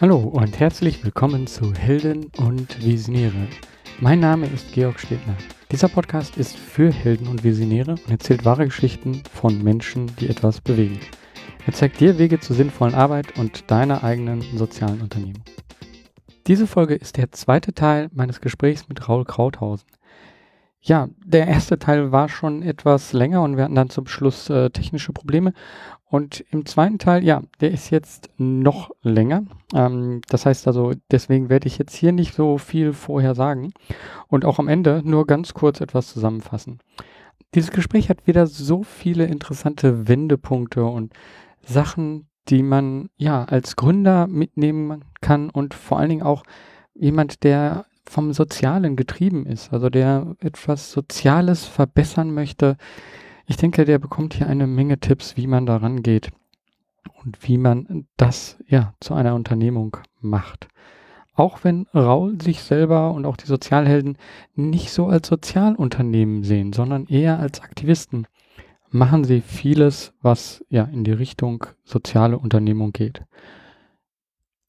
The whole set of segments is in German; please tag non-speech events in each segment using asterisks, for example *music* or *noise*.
Hallo und herzlich willkommen zu Helden und Visionäre. Mein Name ist Georg Stedner. Dieser Podcast ist für Helden und Visionäre und erzählt wahre Geschichten von Menschen, die etwas bewegen. Er zeigt dir Wege zur sinnvollen Arbeit und deiner eigenen sozialen Unternehmung. Diese Folge ist der zweite Teil meines Gesprächs mit Raul Krauthausen. Ja, der erste Teil war schon etwas länger und wir hatten dann zum Schluss äh, technische Probleme. Und im zweiten Teil, ja, der ist jetzt noch länger. Ähm, das heißt also, deswegen werde ich jetzt hier nicht so viel vorher sagen und auch am Ende nur ganz kurz etwas zusammenfassen. Dieses Gespräch hat wieder so viele interessante Wendepunkte und Sachen, die man ja als Gründer mitnehmen kann und vor allen Dingen auch jemand, der vom Sozialen getrieben ist, also der etwas Soziales verbessern möchte. Ich denke, der bekommt hier eine Menge Tipps, wie man daran geht und wie man das ja zu einer Unternehmung macht. Auch wenn Raul sich selber und auch die Sozialhelden nicht so als Sozialunternehmen sehen, sondern eher als Aktivisten machen sie vieles, was ja in die Richtung soziale Unternehmung geht.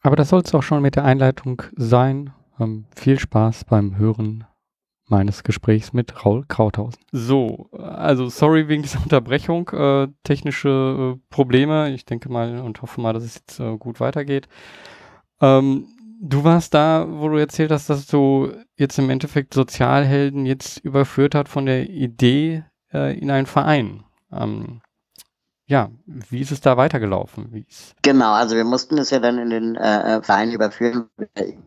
Aber das soll es auch schon mit der Einleitung sein. Ähm, viel Spaß beim Hören meines Gesprächs mit Raul Krauthausen. So, also sorry wegen dieser Unterbrechung, äh, technische äh, Probleme. Ich denke mal und hoffe mal, dass es jetzt äh, gut weitergeht. Ähm, du warst da, wo du erzählt hast, dass du jetzt im Endeffekt Sozialhelden jetzt überführt hat von der Idee äh, in einen Verein. Ähm, ja, wie ist es da weitergelaufen? Genau, also wir mussten es ja dann in den äh, äh Verein überführen,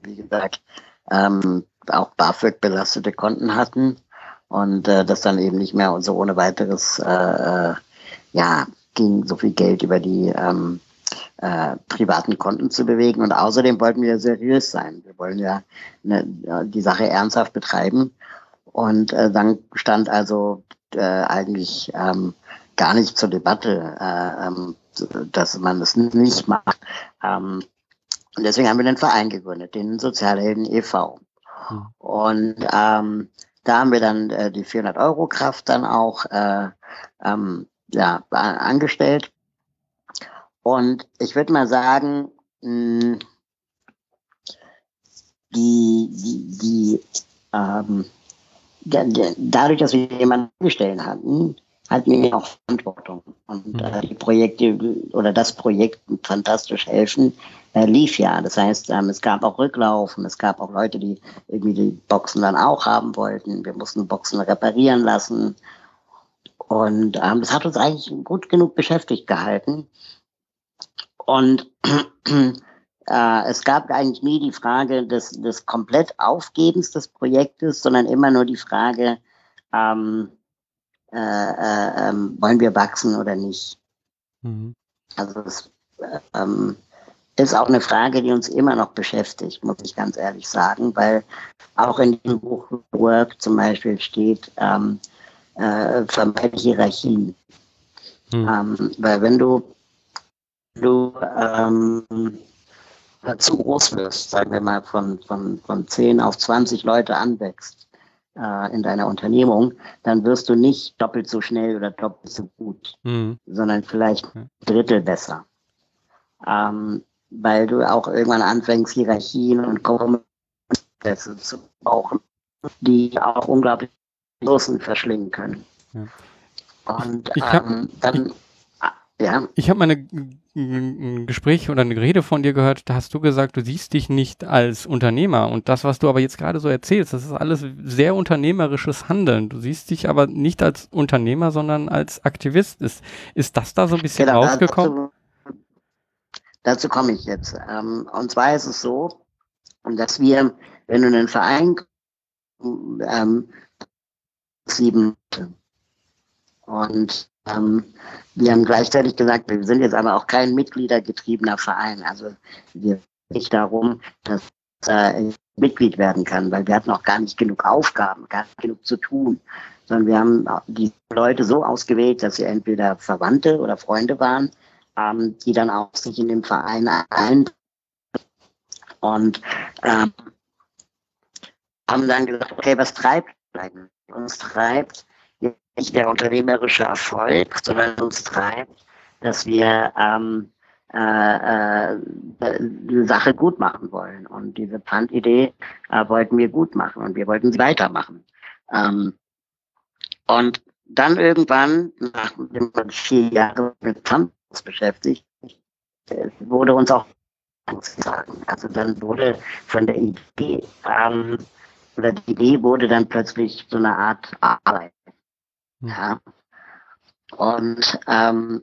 wie gesagt, ähm, auch BAföG belastete Konten hatten und äh, das dann eben nicht mehr so ohne weiteres, äh, äh, ja, ging so viel Geld über die ähm, äh, privaten Konten zu bewegen. Und außerdem wollten wir seriös sein. Wir wollen ja ne, die Sache ernsthaft betreiben. Und äh, dann stand also äh, eigentlich ähm, gar nicht zur Debatte, äh, ähm, dass man das nicht macht. Ähm, und deswegen haben wir den Verein gegründet, den Sozialhelden e.V. Hm. Und ähm, da haben wir dann äh, die 400 Euro Kraft dann auch äh, ähm, ja, angestellt. Und ich würde mal sagen, mh, die, die, die ähm, dadurch, dass wir jemanden angestellt hatten, hatten wir auch Verantwortung. Und mhm. äh, die Projekte oder das Projekt Fantastisch helfen äh, lief ja. Das heißt, ähm, es gab auch Rücklaufen, es gab auch Leute, die irgendwie die Boxen dann auch haben wollten. Wir mussten Boxen reparieren lassen. Und ähm, das hat uns eigentlich gut genug beschäftigt gehalten. Und *clears throat* äh, es gab eigentlich nie die Frage des, des komplett Aufgebens des Projektes, sondern immer nur die Frage, ähm, äh, äh, ähm, wollen wir wachsen oder nicht. Mhm. Also es äh, ähm, ist auch eine Frage, die uns immer noch beschäftigt, muss ich ganz ehrlich sagen, weil auch in dem Buch Work zum Beispiel steht, ähm, äh, vermeide Hierarchien. Mhm. Ähm, weil wenn du, du ähm, zu groß wirst, sagen wir mal von, von, von 10 auf 20 Leute anwächst, äh, in deiner Unternehmung, dann wirst du nicht doppelt so schnell oder doppelt so gut, mhm. sondern vielleicht ein Drittel besser. Ähm, weil du auch irgendwann anfängst, Hierarchien und Kommunikation zu brauchen, die auch unglaublich Ressourcen verschlingen können. Ja. Und ähm, dann ja. Ich habe mal ein Gespräch oder eine Rede von dir gehört, da hast du gesagt, du siehst dich nicht als Unternehmer. Und das, was du aber jetzt gerade so erzählst, das ist alles sehr unternehmerisches Handeln. Du siehst dich aber nicht als Unternehmer, sondern als Aktivist. Ist, ist das da so ein bisschen genau, rausgekommen? Dazu, dazu komme ich jetzt. Ähm, und zwar ist es so, dass wir, wenn du einen Verein ähm, sieben und ähm, wir haben gleichzeitig gesagt, wir sind jetzt aber auch kein mitgliedergetriebener Verein. Also wir nicht darum, dass äh, Mitglied werden kann, weil wir hatten auch gar nicht genug Aufgaben, gar nicht genug zu tun, sondern wir haben die Leute so ausgewählt, dass sie entweder Verwandte oder Freunde waren, ähm, die dann auch sich in dem Verein ein und ähm, haben dann gesagt, okay, was treibt uns treibt, nicht der unternehmerische Erfolg, sondern uns treibt, dass wir ähm, äh, äh, die Sache gut machen wollen. Und diese Pfandidee äh, wollten wir gut machen und wir wollten sie weitermachen. Ähm, und dann irgendwann, nachdem man vier Jahre mit Pfand beschäftigt, wurde uns auch sagen. Also dann wurde von der Idee, ähm, oder die Idee wurde dann plötzlich so eine Art Arbeit. Hm. Ja. Und ähm,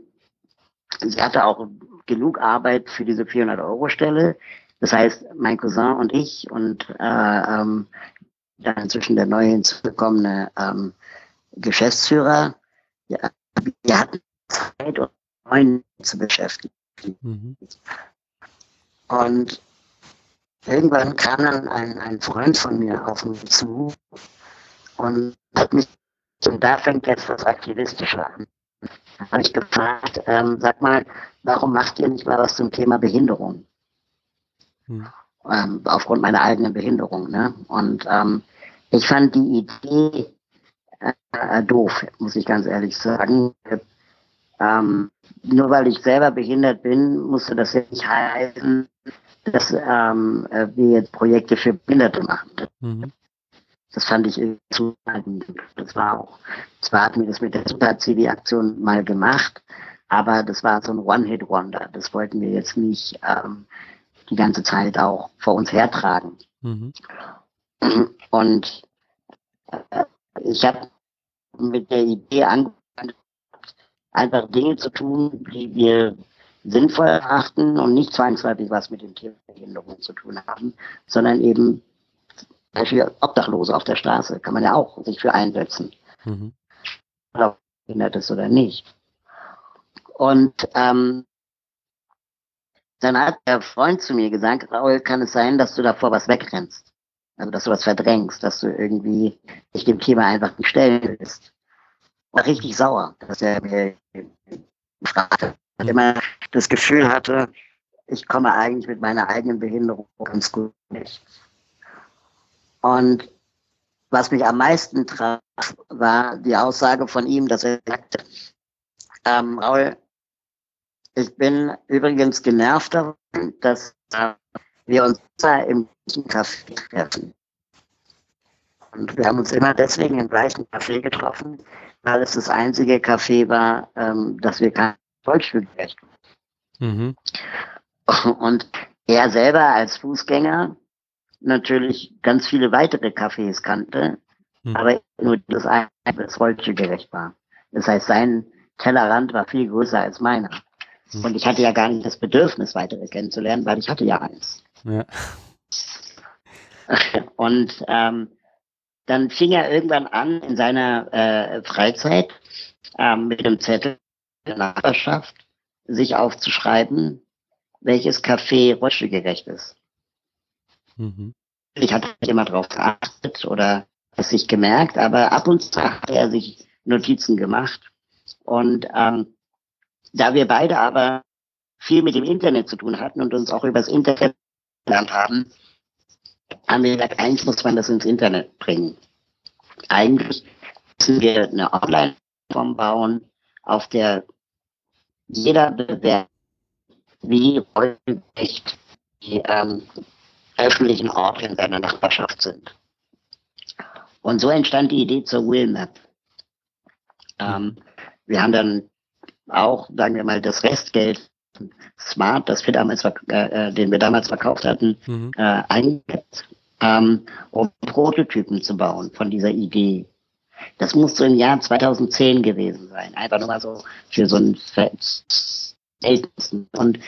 sie hatte auch genug Arbeit für diese 400-Euro-Stelle. Das heißt, mein Cousin und ich und äh, ähm, dann inzwischen der neu hinzugekommene ähm, Geschäftsführer, ja, wir hatten Zeit, uns neuen zu beschäftigen. Mhm. Und irgendwann kam dann ein, ein Freund von mir auf mich zu und hat mich, und da fängt jetzt das Aktivistische an. Da habe ich gefragt, ähm, sag mal, warum macht ihr nicht mal was zum Thema Behinderung? Hm. Ähm, aufgrund meiner eigenen Behinderung. Ne? Und ähm, ich fand die Idee äh, doof, muss ich ganz ehrlich sagen. Ähm, nur weil ich selber behindert bin, musste das ja nicht heißen, dass ähm, äh, wir jetzt Projekte für Behinderte machen. Mhm. Das fand ich zu Das war auch, zwar hatten wir das mit der Super-CV-Aktion mal gemacht, aber das war so ein One-Hit-Wonder. Das wollten wir jetzt nicht ähm, die ganze Zeit auch vor uns hertragen. Mhm. Und äh, ich habe mit der Idee angefangen, einfach Dinge zu tun, die wir sinnvoll erachten und nicht zwangsläufig was mit dem Thema Behinderung zu tun haben, sondern eben Beispiel Obdachlose auf der Straße kann man ja auch sich für einsetzen. Mhm. Ob behindert ist oder nicht. Und ähm, dann hat der Freund zu mir gesagt, Raul, kann es sein, dass du davor was wegrennst? Also, dass du was verdrängst, dass du irgendwie dich dem Thema einfach nicht stellen willst. War richtig sauer, dass er mir fragte. Und immer das Gefühl hatte, ich komme eigentlich mit meiner eigenen Behinderung ganz gut nicht. Und was mich am meisten traf, war die Aussage von ihm, dass er sagte, ähm, Raul, ich bin übrigens genervt davon, dass wir uns im gleichen Café treffen. Und wir haben uns immer deswegen im gleichen Café getroffen, weil es das einzige Café war, ähm, das wir kein Volksspielrecht mhm. Und er selber als Fußgänger natürlich ganz viele weitere Cafés kannte, mhm. aber nur das eine, das Volksspielgerecht war. Das heißt, sein Tellerrand war viel größer als meiner. Mhm. Und ich hatte ja gar nicht das Bedürfnis, weitere kennenzulernen, weil ich hatte ja eins. Ja. *laughs* Und ähm, dann fing er irgendwann an, in seiner äh, Freizeit ähm, mit dem Zettel der Nachbarschaft sich aufzuschreiben, welches Café rollstuhlgerecht ist. Mhm. Ich hatte nicht immer darauf geachtet oder es sich gemerkt, aber ab und zu hat er sich Notizen gemacht. Und ähm, da wir beide aber viel mit dem Internet zu tun hatten und uns auch übers Internet gelernt haben, haben wir gesagt, eigentlich muss man das ins Internet bringen. Eigentlich müssen wir eine Online-Form bauen, auf der jeder bewertet, wie echt die ähm, öffentlichen Orte in seiner Nachbarschaft sind. Und so entstand die Idee zur Willmap. Ähm, wir haben dann auch, sagen wir mal, das Restgeld Smart, das wir damals, äh, äh, den wir damals verkauft hatten, mhm. äh, eingesetzt, ähm, um Prototypen zu bauen von dieser Idee. Das muss so im Jahr 2010 gewesen sein. Einfach nur mal so für so ein Verhältnis. Und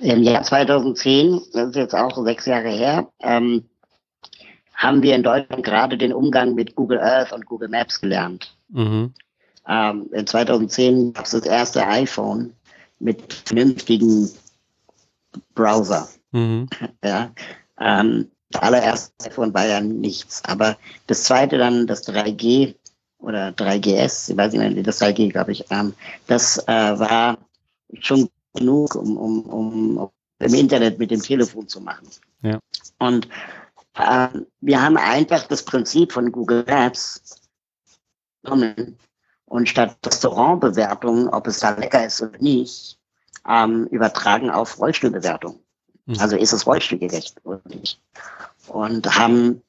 im Jahr 2010, das ist jetzt auch sechs Jahre her, ähm, haben wir in Deutschland gerade den Umgang mit Google Earth und Google Maps gelernt. Mhm. Ähm, in 2010 gab es das erste iPhone mit vernünftigen Browser. Mhm. Ja, ähm, das allererste iPhone war ja nichts, aber das zweite dann, das 3G, oder 3GS, ich weiß nicht mehr, das 3G, glaube ich, ähm, das äh, war schon genug, um, um, um im Internet mit dem Telefon zu machen. Ja. Und äh, wir haben einfach das Prinzip von Google Maps kommen und statt Restaurantbewertungen, ob es da lecker ist oder nicht, ähm, übertragen auf Rollstuhlbewertung. Mhm. Also ist es rollstuhlgerecht oder nicht. Und haben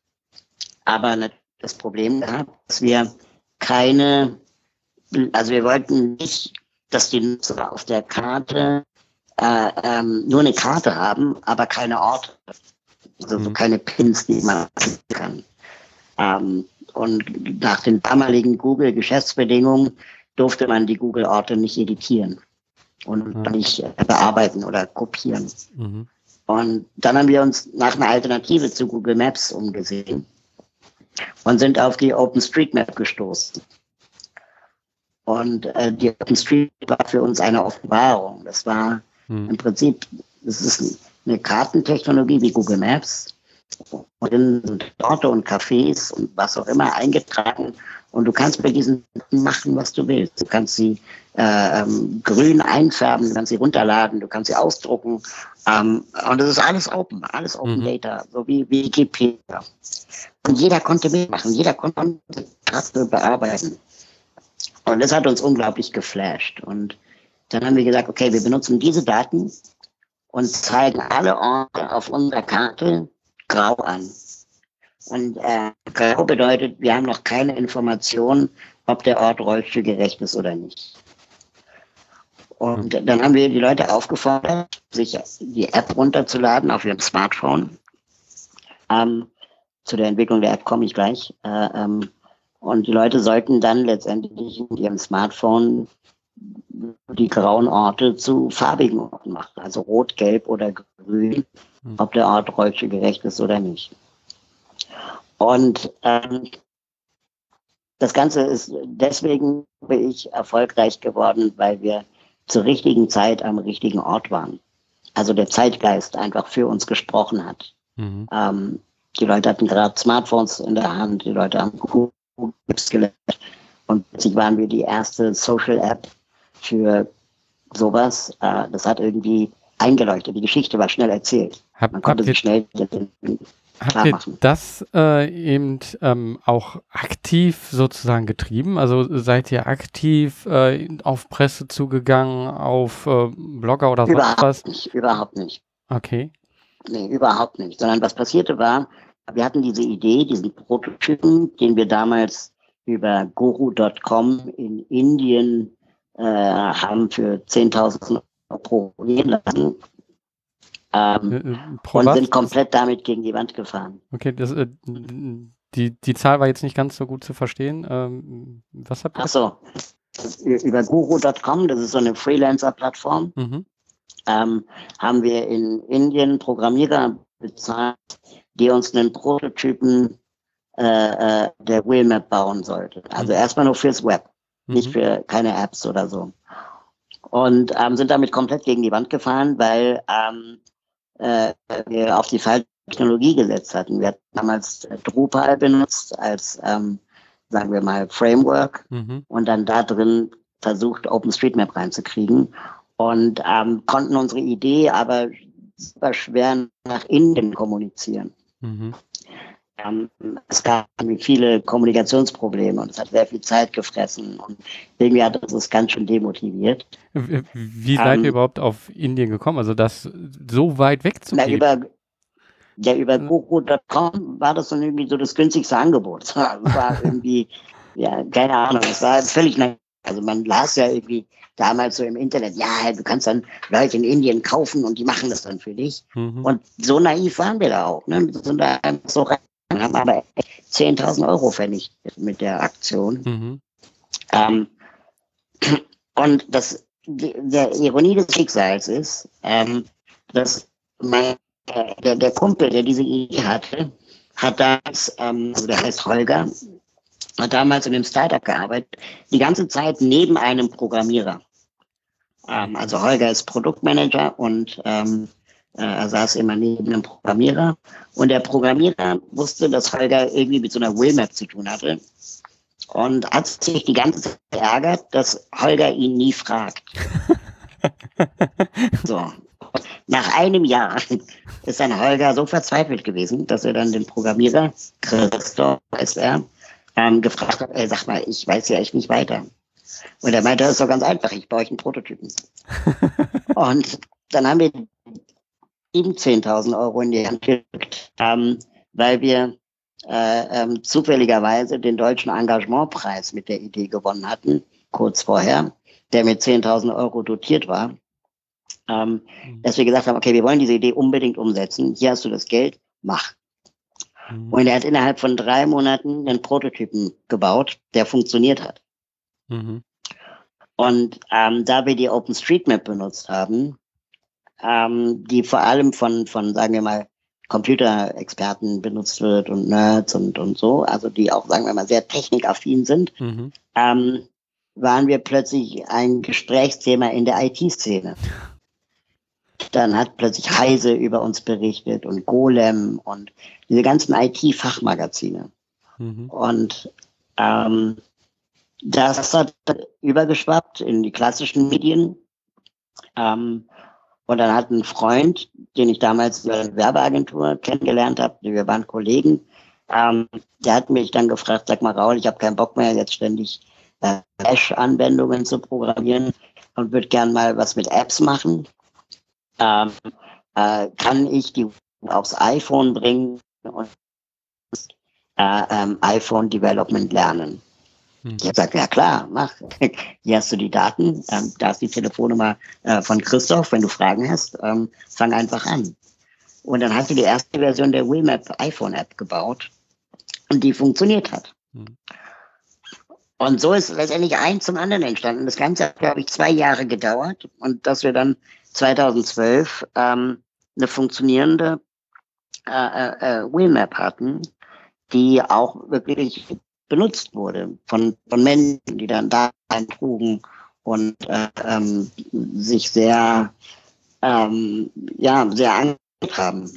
aber das Problem gehabt, dass wir keine, also wir wollten nicht, dass die Nutzer auf der Karte äh, ähm, nur eine Karte haben, aber keine Orte. Also mhm. keine Pins, die man kann. Ähm, und nach den damaligen Google-Geschäftsbedingungen durfte man die Google-Orte nicht editieren und mhm. nicht äh, bearbeiten oder kopieren. Mhm. Und dann haben wir uns nach einer Alternative zu Google Maps umgesehen und sind auf die OpenStreetMap gestoßen. Und äh, die OpenStreetMap war für uns eine Offenbarung. Das war mhm. im Prinzip, das ist eine Kartentechnologie wie Google Maps, und in Orte und Cafés und was auch immer eingetragen. Und du kannst bei diesen machen, was du willst. Du kannst sie äh, ähm, grün einfärben, du kannst sie runterladen, du kannst sie ausdrucken. Ähm, und das ist alles open, alles Open mhm. Data, so wie, Wikipedia. Und jeder konnte mitmachen, jeder konnte Taste bearbeiten. Und das hat uns unglaublich geflasht. Und dann haben wir gesagt, okay, wir benutzen diese Daten und zeigen alle Orte auf unserer Karte grau an. Und äh, grau bedeutet, wir haben noch keine Information, ob der Ort rollstuhlgerecht ist oder nicht. Und dann haben wir die Leute aufgefordert, sich die App runterzuladen auf ihrem Smartphone. Ähm, zu der Entwicklung der App komme ich gleich. Äh, ähm, und die Leute sollten dann letztendlich in ihrem Smartphone die grauen Orte zu farbigen Orten machen, also rot, gelb oder grün, hm. ob der Ort rollstuhlgerecht ist oder nicht. Und ähm, das Ganze ist deswegen bin ich erfolgreich geworden, weil wir zur richtigen Zeit am richtigen Ort waren. Also der Zeitgeist einfach für uns gesprochen hat. Mhm. Ähm, die Leute hatten gerade Smartphones in der Hand, die Leute haben Gelernt und plötzlich waren wir die erste Social App für sowas. Äh, das hat irgendwie eingeleuchtet. Die Geschichte war schnell erzählt. Hab, Man konnte sich schnell Habt ihr das äh, eben ähm, auch aktiv sozusagen getrieben? Also seid ihr aktiv äh, auf Presse zugegangen, auf äh, Blogger oder überhaupt sonst was? Nicht, überhaupt nicht. Okay. Nee, überhaupt nicht. Sondern was passierte war, wir hatten diese Idee, diesen Prototypen, den wir damals über guru.com in Indien äh, haben für 10.000 Euro programmieren lassen. Ähm, äh, äh und was? sind komplett damit gegen die Wand gefahren. Okay, das, äh, die, die Zahl war jetzt nicht ganz so gut zu verstehen. Ähm, was habt ihr? Ach so, über guru.com, das ist so eine Freelancer-Plattform, mhm. ähm, haben wir in Indien Programmierer bezahlt, die uns einen Prototypen äh, äh der Wheelmap bauen sollten. Also mhm. erstmal nur fürs Web mhm. nicht für keine Apps oder so. Und ähm, sind damit komplett gegen die Wand gefahren, weil ähm, äh, wir auf die falsche Technologie gesetzt hatten. Wir hatten damals Drupal benutzt als, ähm, sagen wir mal, Framework mhm. und dann da drin versucht, OpenStreetMap reinzukriegen und ähm, konnten unsere Idee aber super schwer nach innen kommunizieren. Mhm. Ähm, es gab viele Kommunikationsprobleme und es hat sehr viel Zeit gefressen und irgendwie hat uns das ganz schön demotiviert. Wie seid ähm, ihr überhaupt auf Indien gekommen? Also das so weit wegzugehen? Na, über, ja, über Guru.com war das dann irgendwie so das günstigste Angebot. *laughs* Es war irgendwie, ja, keine Ahnung, es war völlig, also man las ja irgendwie damals so im Internet, ja, du kannst dann Leute in Indien kaufen und die machen das dann für dich. Mhm. Und so naiv waren wir da auch. Ne? Wir sind da einfach so rein haben aber 10.000 Euro vernichtet mit der Aktion. Mhm. Ähm, und das, die, der Ironie des Schicksals ist, ähm, dass mein, äh, der, der Kumpel, der diese Idee hatte, hat damals, ähm, also der heißt Holger, hat damals in einem Startup gearbeitet, die ganze Zeit neben einem Programmierer. Ähm, also Holger ist Produktmanager und ähm, äh, er saß immer neben einem Programmierer und der Programmierer wusste, dass Holger irgendwie mit so einer Willmap zu tun hatte und hat sich die ganze Zeit geärgert, dass Holger ihn nie fragt. *laughs* so. Nach einem Jahr ist dann Holger so verzweifelt gewesen, dass er dann den Programmierer, Christoph heißt er, ähm, gefragt habe, äh, sag mal, ich weiß ja echt nicht weiter. Und er meinte, das ist doch ganz einfach, ich baue euch einen Prototypen. *laughs* und dann haben wir ihm 10.000 Euro in die Hand gedrückt, ähm, weil wir äh, ähm, zufälligerweise den deutschen Engagementpreis mit der Idee gewonnen hatten, kurz vorher, der mit 10.000 Euro dotiert war. Ähm, mhm. Dass wir gesagt haben, okay, wir wollen diese Idee unbedingt umsetzen. Hier hast du das Geld, mach. Mhm. Und er hat innerhalb von drei Monaten einen Prototypen gebaut, der funktioniert hat. Mhm. Und ähm, da wir die OpenStreetMap benutzt haben, ähm, die vor allem von, von, sagen wir mal, Computerexperten benutzt wird und Nerds und, und so, also die auch, sagen wir mal, sehr technikaffin sind, mhm. ähm, waren wir plötzlich ein Gesprächsthema in der IT-Szene. Dann hat plötzlich Heise über uns berichtet und Golem und diese ganzen IT-Fachmagazine. Mhm. Und ähm, das hat übergeschwappt in die klassischen Medien. Ähm, und dann hat ein Freund, den ich damals in der Werbeagentur kennengelernt habe, wir waren Kollegen, ähm, der hat mich dann gefragt, sag mal Raul, ich habe keinen Bock mehr, jetzt ständig äh, Bash-Anwendungen zu programmieren und würde gern mal was mit Apps machen. Ähm, äh, kann ich die aufs iPhone bringen und äh, ähm, iPhone Development lernen? Hm. Ich habe gesagt, ja klar, mach. *laughs* Hier hast du die Daten, ähm, da ist die Telefonnummer äh, von Christoph. Wenn du Fragen hast, ähm, fang einfach an. Und dann hast du die erste Version der Wimap iPhone App gebaut und die funktioniert hat. Hm. Und so ist letztendlich eins zum anderen entstanden. Das Ganze hat, glaube ich, zwei Jahre gedauert und dass wir dann 2012 ähm, eine funktionierende äh, äh, äh Wimap hatten, die auch wirklich benutzt wurde von, von Menschen, die dann da eintrugen und äh, ähm, sich sehr, ähm, ja, sehr angeguckt haben.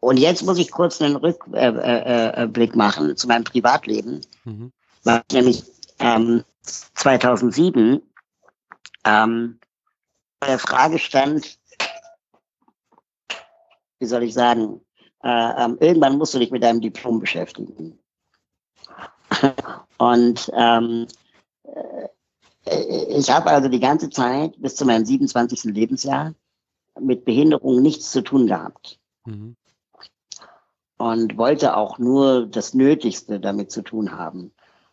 Und jetzt muss ich kurz einen Rückblick äh, äh, äh machen zu meinem Privatleben, mhm. weil nämlich ähm, 2007 ähm, der Frage stand, wie soll ich sagen, äh, ähm, irgendwann musst du dich mit deinem Diplom beschäftigen. Und ähm, äh, ich habe also die ganze Zeit bis zu meinem 27. Lebensjahr mit Behinderung nichts zu tun gehabt. Mhm. Und wollte auch nur das Nötigste damit zu tun haben.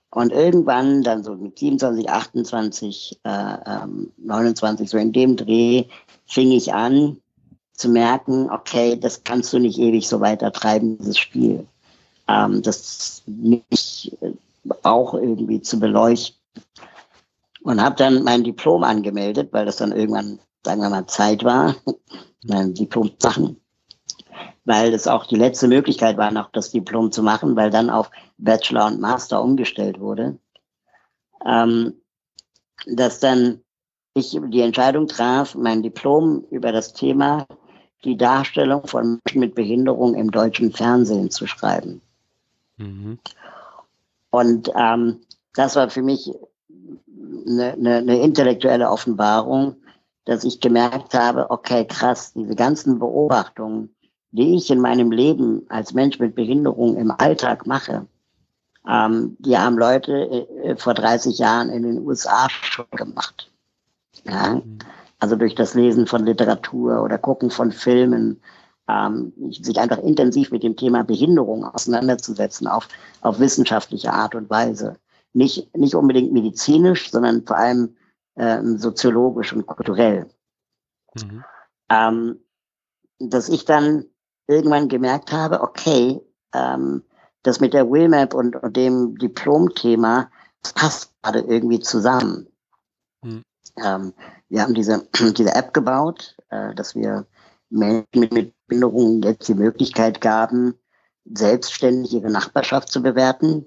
Und irgendwann, dann so mit 27, 28, äh, ähm, 29, so in dem Dreh, fing ich an zu merken, okay, das kannst du nicht ewig so weiter treiben, dieses Spiel ähm, das nicht äh, auch irgendwie zu beleuchten. Und habe dann mein Diplom angemeldet, weil das dann irgendwann, sagen wir mal, Zeit war, *laughs* mein Diplom zu machen. Weil das auch die letzte Möglichkeit war, noch das Diplom zu machen, weil dann auf Bachelor und Master umgestellt wurde. Ähm, dass dann ich die Entscheidung traf, mein Diplom über das Thema die Darstellung von Menschen mit Behinderung im deutschen Fernsehen zu schreiben. Mhm. Und ähm, das war für mich eine, eine, eine intellektuelle Offenbarung, dass ich gemerkt habe, okay, krass, diese ganzen Beobachtungen, die ich in meinem Leben als Mensch mit Behinderung im Alltag mache, ähm, die haben Leute äh, vor 30 Jahren in den USA schon gemacht. Ja? Mhm. Also durch das Lesen von Literatur oder Gucken von Filmen ähm, sich einfach intensiv mit dem Thema Behinderung auseinanderzusetzen auf, auf wissenschaftliche Art und Weise. Nicht, nicht unbedingt medizinisch, sondern vor allem ähm, soziologisch und kulturell. Mhm. Ähm, dass ich dann irgendwann gemerkt habe, okay, ähm, das mit der Willmap und, und dem Diplomthema passt gerade irgendwie zusammen. Mhm. Ähm, wir haben diese, *clears throat* diese App gebaut, äh, dass wir Menschen mit Behinderungen jetzt die Möglichkeit gaben, selbstständig ihre Nachbarschaft zu bewerten.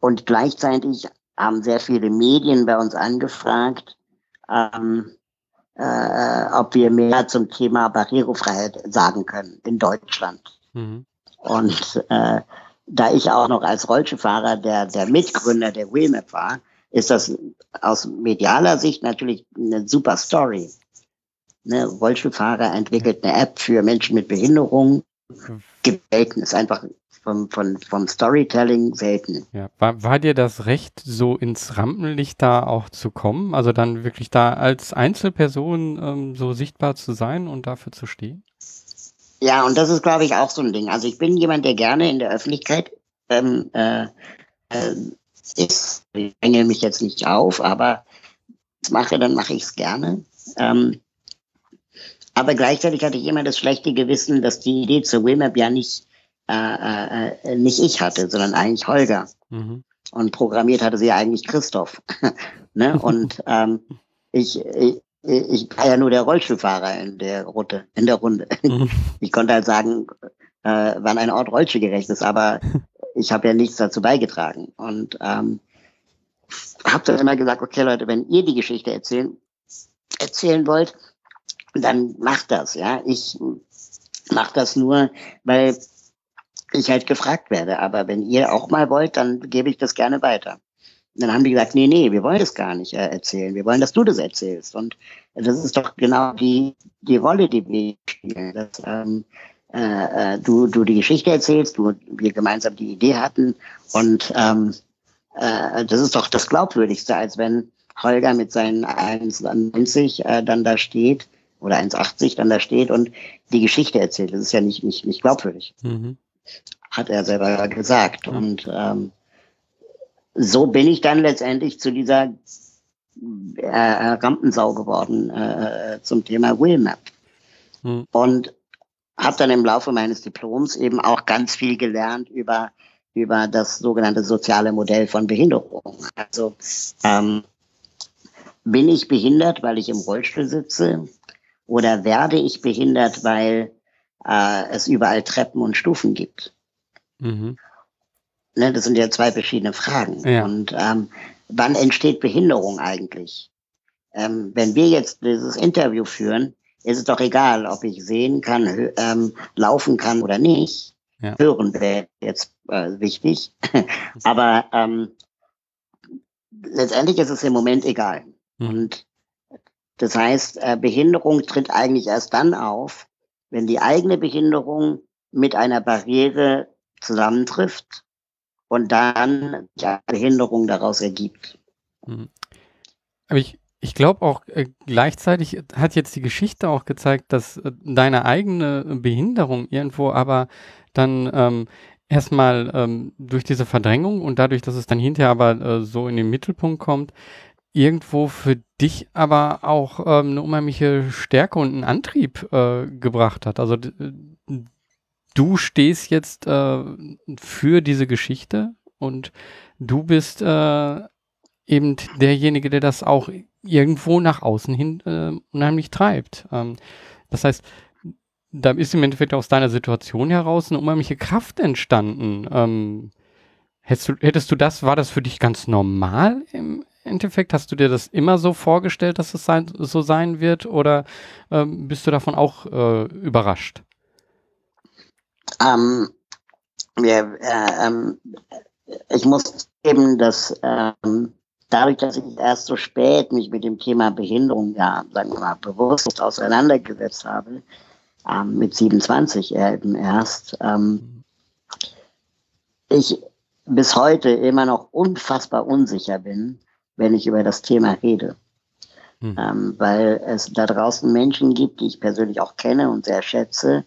Und gleichzeitig haben sehr viele Medien bei uns angefragt, ähm, äh, ob wir mehr zum Thema Barrierefreiheit sagen können in Deutschland. Mhm. Und äh, da ich auch noch als Rollstuhlfahrer der, der Mitgründer der Wheelmap war, ist das aus medialer Sicht natürlich eine super Story. Ne, Rollstuhlfahrer entwickelt eine App für Menschen mit Behinderung. Gebeten ist einfach vom, vom, vom Storytelling selten. Ja. War, war dir das recht, so ins Rampenlicht da auch zu kommen? Also dann wirklich da als Einzelperson ähm, so sichtbar zu sein und dafür zu stehen? Ja, und das ist, glaube ich, auch so ein Ding. Also ich bin jemand, der gerne in der Öffentlichkeit ähm, äh, äh, ist. Ich hänge mich jetzt nicht auf, aber mache, dann mache ich es gerne. Ähm, aber gleichzeitig hatte ich immer das schlechte Gewissen, dass die Idee zur Wimap ja nicht, äh, äh, äh, nicht ich hatte, sondern eigentlich Holger. Mhm. Und programmiert hatte sie ja eigentlich Christoph. *laughs* ne? Und ähm, ich, ich, ich war ja nur der Rollstuhlfahrer in der Route, in der Runde. Mhm. *laughs* Ich konnte halt sagen, äh, wann ein Ort rollstuhlgerecht ist, aber *laughs* ich habe ja nichts dazu beigetragen. Und ähm, habe dann immer gesagt, okay Leute, wenn ihr die Geschichte erzählen, erzählen wollt, dann macht das, ja. Ich mache das nur, weil ich halt gefragt werde. Aber wenn ihr auch mal wollt, dann gebe ich das gerne weiter. Dann haben die gesagt, nee, nee, wir wollen das gar nicht äh, erzählen. Wir wollen, dass du das erzählst. Und das ist doch genau die, die Rolle, die wir spielen. Dass ähm, äh, äh du, du die Geschichte erzählst, du, wir gemeinsam die Idee hatten. Und ähm, äh, das ist doch das Glaubwürdigste, als wenn Holger mit seinen 1,90 äh, dann da steht oder 1,80 dann da steht und die Geschichte erzählt. Das ist ja nicht, nicht, nicht glaubwürdig. Mhm. Hat er selber gesagt. Mhm. Und ähm, so bin ich dann letztendlich zu dieser äh, Rampensau geworden äh, zum Thema Willmap. Mhm. Und habe dann im Laufe meines Diploms eben auch ganz viel gelernt über über das sogenannte soziale Modell von Behinderung. Also ähm, bin ich behindert, weil ich im Rollstuhl sitze, oder werde ich behindert, weil äh, es überall Treppen und Stufen gibt? Mhm. Ne, das sind ja zwei verschiedene Fragen. Ja. Und ähm, wann entsteht Behinderung eigentlich? Ähm, wenn wir jetzt dieses Interview führen, ist es doch egal, ob ich sehen kann, ähm, laufen kann oder nicht. Ja. Hören wäre jetzt äh, wichtig. *laughs* Aber ähm, letztendlich ist es im Moment egal. Mhm. Und das heißt, äh, Behinderung tritt eigentlich erst dann auf, wenn die eigene Behinderung mit einer Barriere zusammentrifft und dann Behinderung daraus ergibt. Mhm. Aber ich, ich glaube auch äh, gleichzeitig hat jetzt die Geschichte auch gezeigt, dass äh, deine eigene Behinderung irgendwo aber dann ähm, erstmal ähm, durch diese Verdrängung und dadurch, dass es dann hinterher aber äh, so in den Mittelpunkt kommt, irgendwo für dich aber auch ähm, eine unheimliche Stärke und einen Antrieb äh, gebracht hat. Also du stehst jetzt äh, für diese Geschichte und du bist äh, eben derjenige, der das auch irgendwo nach außen hin äh, unheimlich treibt. Ähm, das heißt, da ist im Endeffekt aus deiner Situation heraus eine unheimliche Kraft entstanden. Ähm, hättest, du, hättest du das, war das für dich ganz normal im Endeffekt? Hast du dir das immer so vorgestellt, dass es sein, so sein wird oder ähm, bist du davon auch äh, überrascht? Ähm, wir, äh, ähm, ich muss eben, dass ähm, dadurch, dass ich erst so spät mich mit dem Thema Behinderung, ja, sagen wir mal, bewusst auseinandergesetzt habe, ähm, mit 27 eben erst, ähm, ich bis heute immer noch unfassbar unsicher bin, wenn ich über das Thema rede. Hm. Ähm, weil es da draußen Menschen gibt, die ich persönlich auch kenne und sehr schätze,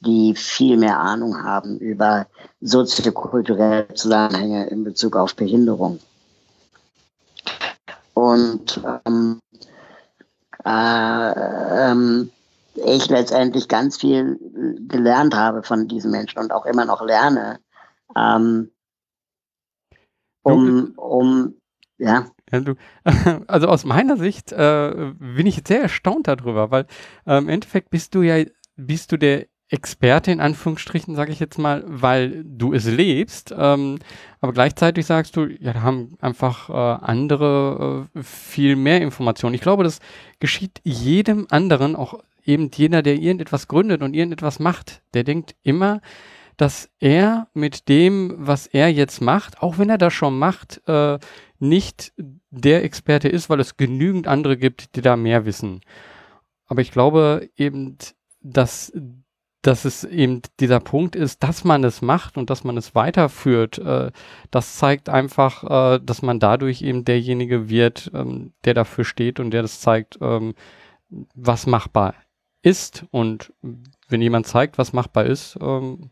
die viel mehr Ahnung haben über soziokulturelle Zusammenhänge in Bezug auf Behinderung. Und ähm, äh, ähm, ich letztendlich ganz viel gelernt habe von diesen Menschen und auch immer noch lerne, ähm, um, um, ja. Ja du, *laughs* also aus meiner Sicht äh, bin ich sehr erstaunt darüber, weil äh, im Endeffekt bist du ja, bist du der Experte in Anführungsstrichen, sage ich jetzt mal, weil du es lebst. Ähm, aber gleichzeitig sagst du, ja, da haben einfach äh, andere äh, viel mehr Informationen. Ich glaube, das geschieht jedem anderen, auch eben jener, der irgendetwas gründet und irgendetwas macht, der denkt immer, dass er mit dem, was er jetzt macht, auch wenn er das schon macht, äh, nicht der Experte ist, weil es genügend andere gibt, die da mehr wissen. Aber ich glaube eben, dass dass es eben dieser Punkt ist, dass man es macht und dass man es weiterführt, äh, das zeigt einfach, äh, dass man dadurch eben derjenige wird, ähm, der dafür steht und der das zeigt, ähm, was machbar ist. Und wenn jemand zeigt, was machbar ist, ähm,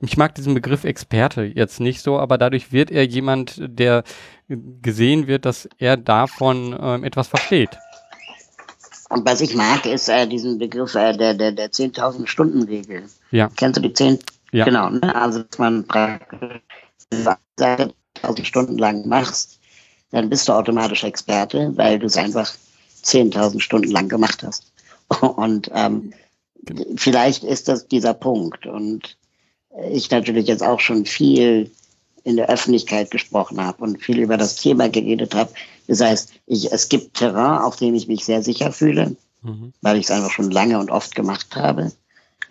ich mag diesen Begriff Experte jetzt nicht so, aber dadurch wird er jemand, der gesehen wird, dass er davon ähm, etwas versteht. Und was ich mag, ist äh, diesen Begriff äh, der, der, der 10.000 Stunden Regel. Ja. Kennst du die 10? Ja. Genau, ne? also dass man praktisch 10.000 Stunden lang machst, dann bist du automatisch Experte, weil du es einfach 10.000 Stunden lang gemacht hast. *laughs* Und ähm, genau. vielleicht ist das dieser Punkt. Und ich natürlich jetzt auch schon viel in der Öffentlichkeit gesprochen habe und viel über das Thema geredet habe. Das heißt, ich, es gibt Terrain, auf dem ich mich sehr sicher fühle, mhm. weil ich es einfach schon lange und oft gemacht habe.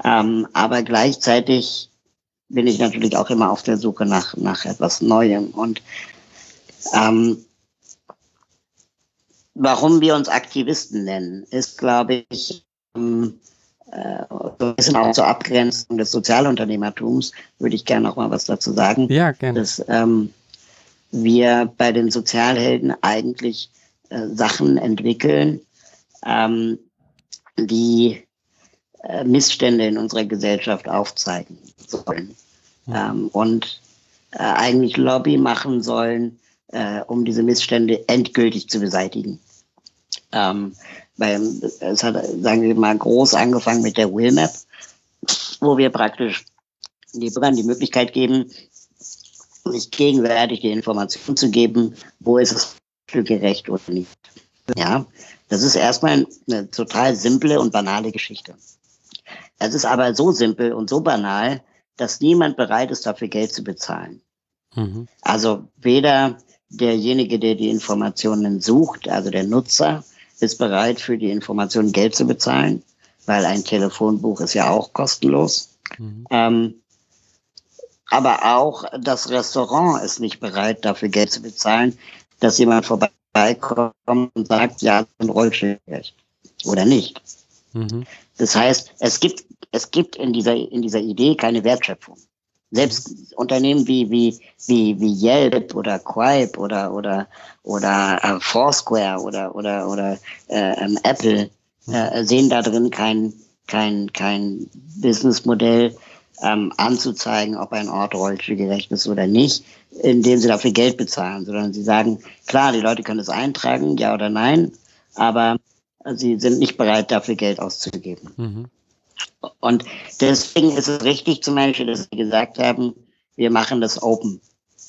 Ähm, aber gleichzeitig bin ich natürlich auch immer auf der Suche nach, nach etwas Neuem. Und ähm, warum wir uns Aktivisten nennen, ist, glaube ich, ähm, äh, ein bisschen auch zur Abgrenzung des Sozialunternehmertums, würde ich gerne noch mal was dazu sagen. Ja, gerne. Dass ähm, wir bei den Sozialhelden eigentlich äh, Sachen entwickeln, ähm, die äh, Missstände in unserer Gesellschaft aufzeigen sollen. Ja. Ähm, und äh, eigentlich Lobby machen sollen, äh, um diese Missstände endgültig zu beseitigen. Beim, es hat, sagen wir mal, groß angefangen mit der Willmap, wo wir praktisch die Bürgern die Möglichkeit geben, sich gegenseitig die Information zu geben, wo ist es gerecht oder nicht. Ja, das ist erstmal eine total simple und banale Geschichte. Es ist aber so simpel und so banal, dass niemand bereit ist, dafür Geld zu bezahlen. Mhm. Also weder derjenige, der die Informationen sucht, also der Nutzer, ist bereit, für die Information Geld zu bezahlen, weil ein Telefonbuch ist ja auch kostenlos. Mhm. Ähm, aber auch das Restaurant ist nicht bereit, dafür Geld zu bezahlen, dass jemand vorbeikommt und sagt, ja, ein Rollstuhlrecht oder nicht. Mhm. Das heißt, es gibt, es gibt in dieser, in dieser Idee keine Wertschöpfung. Selbst Unternehmen wie, wie, wie, wie Yelp oder Quipe oder, oder, oder äh, Foursquare oder, oder, oder äh, ähm, Apple äh, sehen da drin kein, kein, kein Businessmodell, ähm, anzuzeigen, ob ein Ort rollstuhlgerecht ist oder nicht, indem sie dafür Geld bezahlen, sondern sie sagen, klar, die Leute können es eintragen, ja oder nein, aber sie sind nicht bereit, dafür Geld auszugeben. Mhm. Und deswegen ist es richtig zum Beispiel, dass Sie gesagt haben, wir machen das open.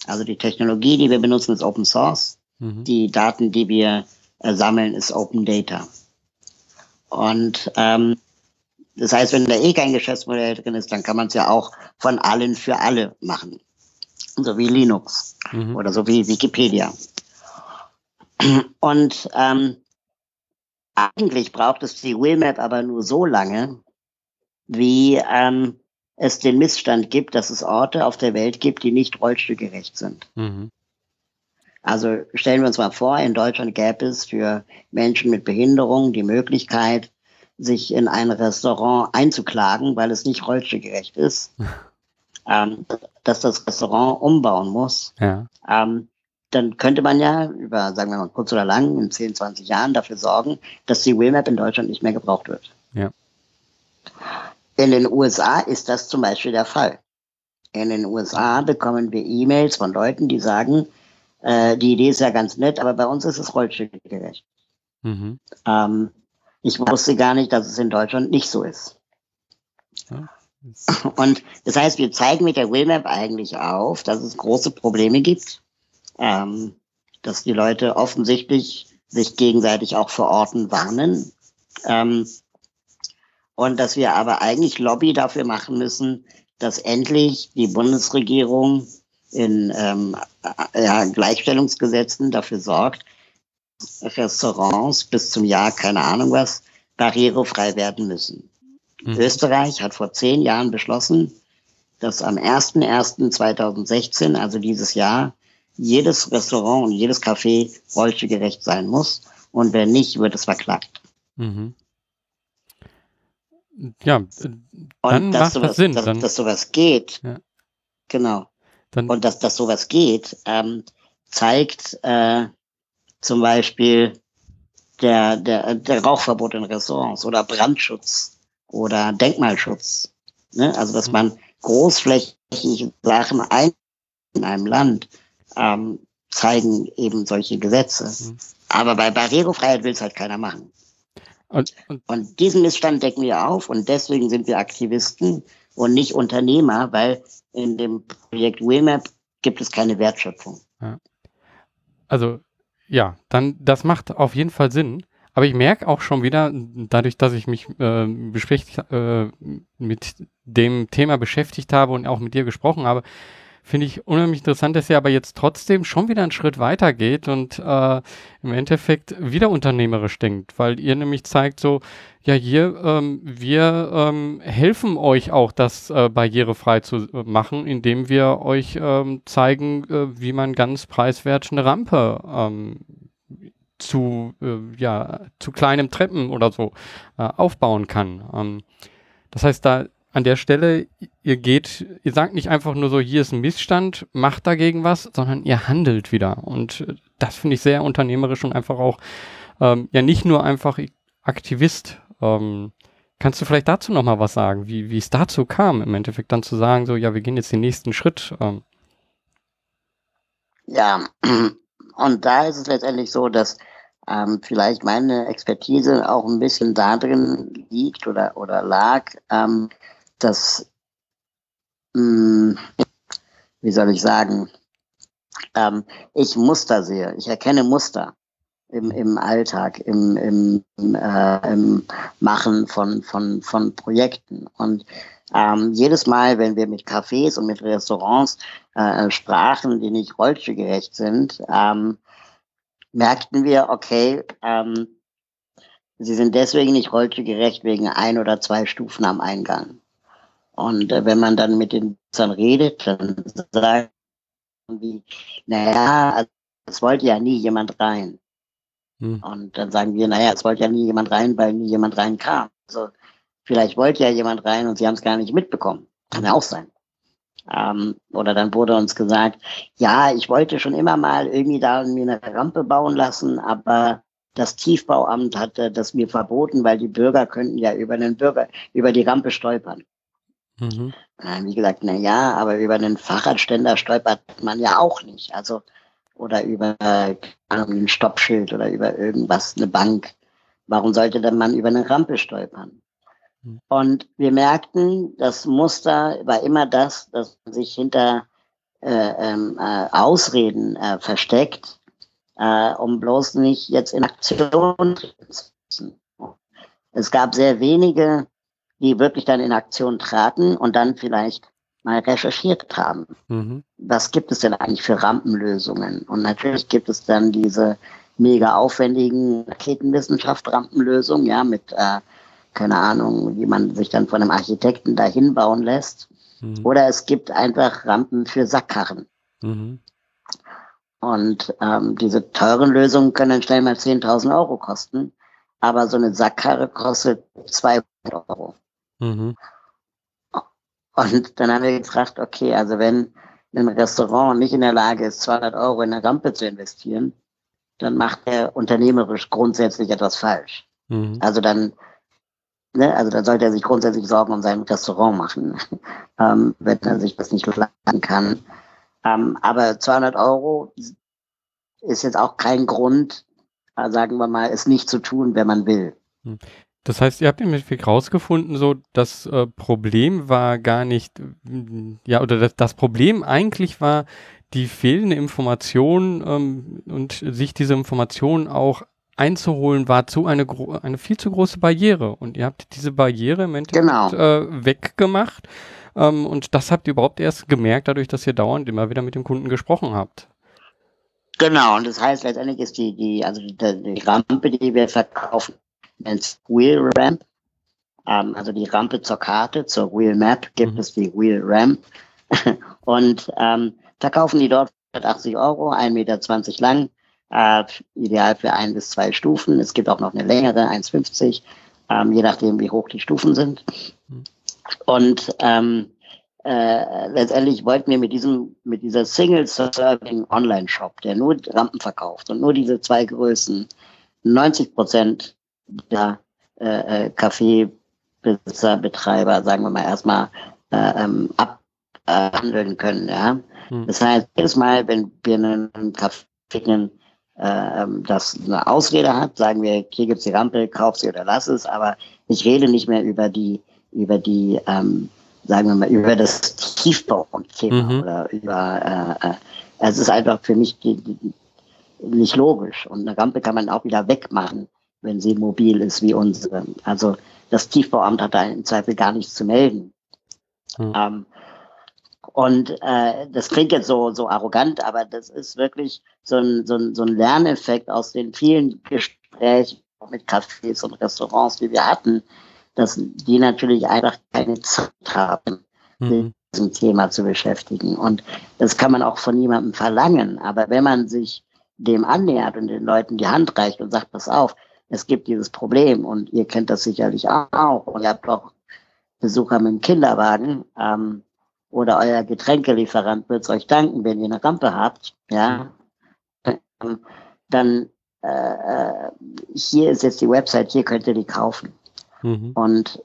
Also die Technologie, die wir benutzen, ist Open Source. Mhm. Die Daten, die wir äh, sammeln, ist Open Data. Und ähm, das heißt, wenn da eh kein Geschäftsmodell drin ist, dann kann man es ja auch von allen für alle machen. So wie Linux mhm. oder so wie Wikipedia. Und ähm, eigentlich braucht es die Willmap aber nur so lange, wie ähm, es den Missstand gibt, dass es Orte auf der Welt gibt, die nicht rollstuhlgerecht sind. Mhm. Also stellen wir uns mal vor, in Deutschland gäbe es für Menschen mit Behinderung die Möglichkeit, sich in ein Restaurant einzuklagen, weil es nicht rollstuhlgerecht ist, *laughs* ähm, dass das Restaurant umbauen muss. Ja. Ähm, dann könnte man ja über, sagen wir mal, kurz oder lang, in 10, 20 Jahren dafür sorgen, dass die Wheelmap in Deutschland nicht mehr gebraucht wird. Ja. In den USA ist das zum Beispiel der Fall. In den USA bekommen wir E-Mails von Leuten, die sagen, äh, die Idee ist ja ganz nett, aber bei uns ist es rollstuhlgerecht. Mhm. Ähm, ich wusste gar nicht, dass es in Deutschland nicht so ist. Ja. *laughs* Und das heißt, wir zeigen mit der Willmap eigentlich auf, dass es große Probleme gibt, ähm, dass die Leute offensichtlich sich gegenseitig auch vor Orten warnen. Ähm, und dass wir aber eigentlich Lobby dafür machen müssen, dass endlich die Bundesregierung in ähm, ja, Gleichstellungsgesetzen dafür sorgt, Restaurants bis zum Jahr, keine Ahnung was, barrierefrei werden müssen. Mhm. Österreich hat vor zehn Jahren beschlossen, dass am 01.01.2016, also dieses Jahr, jedes Restaurant und jedes Café rollstuhlgerecht sein muss. Und wenn nicht, wird es verklagt. Mhm ja, dann und macht sowas, das Sinn. Dass, dann, dass sowas geht, Ja. genau. dann, Und dass, dass sowas geht, ähm, zeigt äh, zum Beispiel der, der, der Rauchverbot in Restaurants oder Brandschutz oder Denkmalschutz. Ne? Also dass Mhm. man großflächige Sachen ein in einem Land ähm, zeigen eben solche Gesetze. Mhm. Aber bei Barrierefreiheit will es halt keiner machen. Und, und, Und diesen Missstand decken wir auf und deswegen sind wir Aktivisten und nicht Unternehmer, weil in dem Projekt WheelMap gibt es keine Wertschöpfung. also, ja, dann, das macht auf jeden Fall Sinn. Aber ich merke auch schon wieder, dadurch, dass ich mich äh, äh, mit dem Thema beschäftigt habe und auch mit dir gesprochen habe, finde ich unheimlich interessant, dass ihr aber jetzt trotzdem schon wieder einen Schritt weiter geht und äh, im Endeffekt wieder unternehmerisch denkt, weil ihr nämlich zeigt so, ja hier, ähm, wir ähm, helfen euch auch, das äh, barrierefrei zu äh, machen, indem wir euch ähm, zeigen, äh, wie man ganz preiswert eine Rampe ähm, zu, äh, ja, zu kleinem Treppen oder so äh, aufbauen kann. Ähm, das heißt, da an der Stelle, ihr geht, ihr sagt nicht einfach nur so, hier ist ein Missstand, macht dagegen was, sondern ihr handelt wieder. Und äh, das finde ich sehr unternehmerisch und einfach auch, ähm, ja, nicht nur einfach Aktivist. Ähm, kannst du vielleicht dazu nochmal was sagen, wie, wie es dazu kam, im Endeffekt dann zu sagen, so, ja, wir gehen jetzt den nächsten Schritt. Ähm, Ja, *clears throat* und da ist es letztendlich so, dass ähm, vielleicht meine Expertise auch ein bisschen darin liegt oder, oder lag, ähm, dass, mh, wie soll ich sagen, ähm, ich Muster sehe. Ich erkenne Muster im, im Alltag, im, im, äh, im Machen von, von, von Projekten. Und ähm, jedes Mal, wenn wir mit Cafés und mit Restaurants äh, sprachen, die nicht rollstuhlgerecht sind, ähm, merkten wir, okay, ähm, sie sind deswegen nicht rollstuhlgerecht wegen ein oder zwei Stufen am Eingang. Und äh, wenn man dann mit den Nutzern redet, dann sagen die, naja, es wollte ja nie jemand rein. hm, Und dann sagen wir, naja, es wollte ja nie jemand rein, weil nie jemand reinkam. Also vielleicht wollte ja jemand rein und sie haben es gar nicht mitbekommen. Kann ja auch sein. Ähm, oder dann wurde uns gesagt, ja, ich wollte schon immer mal irgendwie da mir eine Rampe bauen lassen, aber das Tiefbauamt hatte das mir verboten, weil die Bürger könnten ja über den Bürger, über die Rampe stolpern. Mhm, Dann haben die gesagt, na ja, aber über einen Fahrradständer stolpert man ja auch nicht. Also, oder über ein Stoppschild oder über irgendwas, eine Bank. Warum sollte denn man über eine Rampe stolpern? Hm. Und wir merkten, das Muster war immer das, dass man sich hinter äh, ähm, äh, Ausreden äh, versteckt, äh, um bloß nicht jetzt in Aktion zu müssen. Es gab sehr wenige, die wirklich dann in Aktion traten und dann vielleicht mal recherchiert haben. mhm, Was gibt es denn eigentlich für Rampenlösungen? Und natürlich gibt es dann diese mega aufwendigen Raketenwissenschaft-Rampenlösungen, ja, mit, äh, keine Ahnung, wie man sich dann von einem Architekten dahin bauen lässt. mhm, Oder es gibt einfach Rampen für Sackkarren. mhm, Und ähm, diese teuren Lösungen können dann schnell mal 10.000 Euro kosten. Aber so eine Sackkarre kostet 200 Euro. Mhm, Und dann haben wir gefragt, okay, also wenn ein Restaurant nicht in der Lage ist, 200 Euro in eine Rampe zu investieren, dann macht er unternehmerisch grundsätzlich etwas falsch. mhm, Also dann, ne, also dann sollte er sich grundsätzlich Sorgen um sein Restaurant machen, *laughs* ähm, wenn er sich das nicht leisten kann. Ähm, aber 200 Euro ist jetzt auch kein Grund, äh, sagen wir mal, es nicht zu tun, wenn man will. Das heißt, ihr habt im Endeffekt rausgefunden, so das äh, Problem war gar nicht, ja, oder das, das Problem eigentlich war die fehlende Information ähm, und sich diese Information auch einzuholen, war zu eine, eine viel zu große Barriere. Und ihr habt diese Barriere im Endeffekt Genau. äh, weggemacht. Ähm, und das habt ihr überhaupt erst gemerkt, dadurch, dass ihr dauernd immer wieder mit dem Kunden gesprochen habt. Genau, und das heißt, letztendlich ist die, die, also die, die Rampe, die wir verkaufen, nennt sich Wheel Ramp. Ähm, also die Rampe zur Karte, zur Wheel Map gibt Mhm. es die Wheel Ramp. *laughs* und ähm, verkaufen die dort 180 Euro, 1,20 Meter lang, äh, ideal für ein bis zwei Stufen. Es gibt auch noch eine längere, 1,50. ähm, je nachdem, wie hoch die Stufen sind. Mhm. Und ähm, äh, letztendlich wollten wir mit diesem, mit dieser Single-Serving Online-Shop, der nur Rampen verkauft und nur diese zwei Größen, 90 Prozent der äh, äh, Kaffeebesitzer, Betreiber, sagen wir mal erstmal, äh, ähm, abhandeln können. Ja? Hm. Das heißt, jedes Mal, wenn wir einen Kaffee finden, äh, ähm, das eine Ausrede hat, sagen wir, hier gibt's die Rampe, kauf sie oder lass es, aber ich rede nicht mehr über die, über die ähm, sagen wir mal, über das Tiefbauthema mhm. oder über, äh, äh, es ist einfach für mich die, die, nicht logisch. Und eine Rampe kann man auch wieder wegmachen, wenn sie mobil ist wie unsere. Also das Tiefbauamt hat da im Zweifel gar nichts zu melden. Mhm. Ähm, und äh, das klingt jetzt so, so arrogant, aber das ist wirklich so ein, so, ein, so ein Lerneffekt aus den vielen Gesprächen mit Cafés und Restaurants, die wir hatten, dass die natürlich einfach keine Zeit haben, mhm. mit diesem Thema zu beschäftigen. Und das kann man auch von niemandem verlangen. Aber wenn man sich dem annähert und den Leuten die Hand reicht und sagt, pass auf, es gibt dieses Problem und ihr kennt das sicherlich auch und ihr habt auch Besucher mit dem Kinderwagen ähm, oder euer Getränkelieferant wird es euch danken, wenn ihr eine Rampe habt, ja, ähm, dann äh, äh, hier ist jetzt die Website, hier könnt ihr die kaufen. Mhm. Und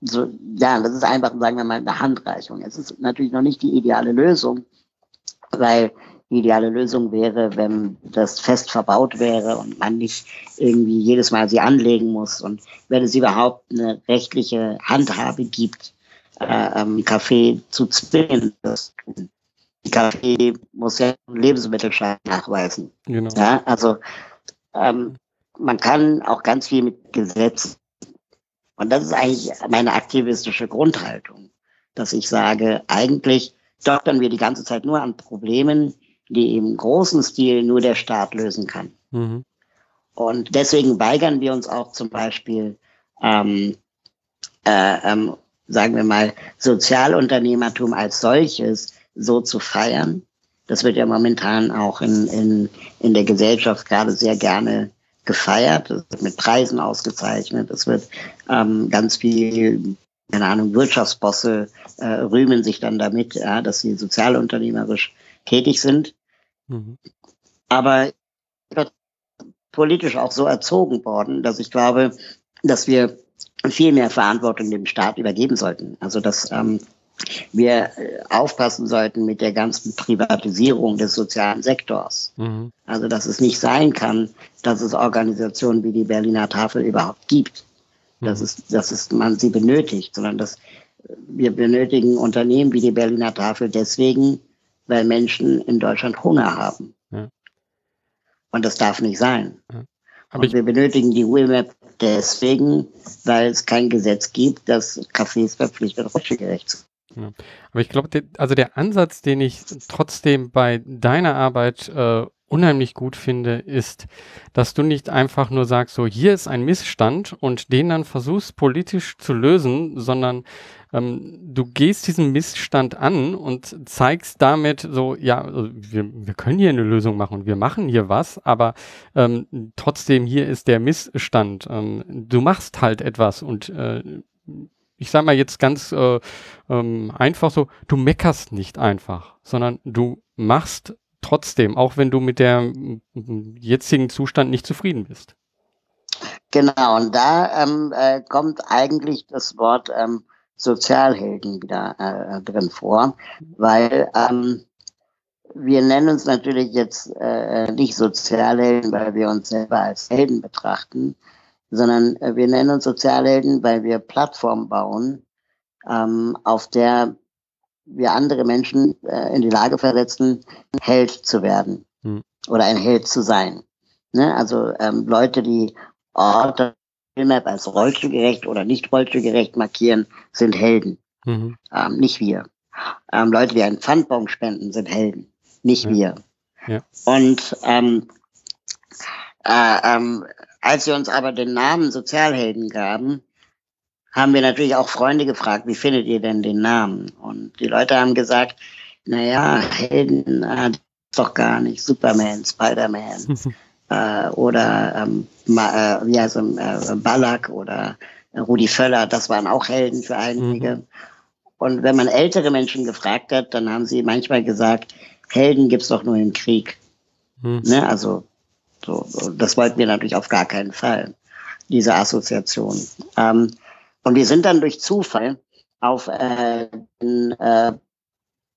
so, ja, das ist einfach, sagen wir mal, eine Handreichung. Es ist natürlich noch nicht die ideale Lösung, weil die ideale Lösung wäre, wenn das fest verbaut wäre und man nicht irgendwie jedes Mal sie anlegen muss und wenn es überhaupt eine rechtliche Handhabe gibt, äh, ähm, Kaffee zu zwingen. Das, Kaffee muss ja einen Lebensmittelschein nachweisen. Genau. Ja, also ähm, man kann auch ganz viel mit Gesetzen. Und das ist eigentlich meine aktivistische Grundhaltung, dass ich sage, eigentlich doktern wir die ganze Zeit nur an Problemen, die im großen Stil nur der Staat lösen kann. Mhm. Und deswegen weigern wir uns auch zum Beispiel, ähm, äh, ähm, sagen wir mal, Sozialunternehmertum als solches so zu feiern. Das wird ja momentan auch in, in, in der Gesellschaft gerade sehr gerne gefeiert, es wird mit Preisen ausgezeichnet, es wird ähm, ganz viel, keine Ahnung, Wirtschaftsbosse äh, rühmen sich dann damit, ja, dass sie sozialunternehmerisch tätig sind. Mhm. Aber politisch auch so erzogen worden, dass ich glaube, dass wir viel mehr Verantwortung dem Staat übergeben sollten. Also dass ähm, wir äh, aufpassen sollten mit der ganzen Privatisierung des sozialen Sektors. Mhm. Also, dass es nicht sein kann, dass es Organisationen wie die Berliner Tafel überhaupt gibt. Mhm. Dass, es, dass es, man sie benötigt, sondern dass wir benötigen Unternehmen wie die Berliner Tafel deswegen, weil Menschen in Deutschland Hunger haben. Ja. Und das darf nicht sein. Ja. Und wir benötigen die WIMAP deswegen, weil es kein Gesetz gibt, das Cafés verpflichtet, rollstuhlgerecht zu ja. Aber ich glaube, also der Ansatz, den ich trotzdem bei deiner Arbeit äh, unheimlich gut finde, ist, dass du nicht einfach nur sagst, so hier ist ein Missstand und den dann versuchst politisch zu lösen, sondern ähm, du gehst diesen Missstand an und zeigst damit so, ja, also wir, wir können hier eine Lösung machen und wir machen hier was, aber ähm, trotzdem hier ist der Missstand. Ähm, du machst halt etwas und äh, ich sage mal jetzt ganz äh, ähm, einfach so, du meckerst nicht einfach, sondern du machst trotzdem, auch wenn du mit der jetzigen Zustand nicht zufrieden bist. Genau, und da ähm, äh, kommt eigentlich das Wort ähm, Sozialhelden wieder äh, drin vor, weil ähm, wir nennen uns natürlich jetzt äh, nicht Sozialhelden, weil wir uns selber als Helden betrachten, sondern äh, wir nennen uns Sozialhelden, weil wir Plattformen bauen, ähm, auf der wir andere Menschen äh, in die Lage versetzen, Held zu werden hm. oder ein Held zu sein. Ne? Also ähm, Leute, die Orte als rollstuhlgerecht oder nicht rollstuhlgerecht markieren, sind Helden. Mhm. Ähm, nicht wir. Ähm, Leute, die einen Pfandbaum spenden, sind Helden. Nicht ja. wir. Ja. Und ähm, äh, ähm, als wir uns aber den Namen Sozialhelden gaben, haben wir natürlich auch Freunde gefragt, wie findet ihr denn den Namen? Und die Leute haben gesagt, naja, Helden, ah, doch gar nicht, Superman, Spider-Man. *laughs* äh, oder ähm, Ma, äh, wie heißt er, äh, Ballack oder Rudi Völler, das waren auch Helden für einige. Mhm. Und wenn man ältere Menschen gefragt hat, dann haben sie manchmal gesagt, Helden gibt's doch nur im Krieg. Mhm. Ne? Also so, das wollten wir natürlich auf gar keinen Fall, diese Assoziation. Ähm, und wir sind dann durch Zufall auf äh, den äh,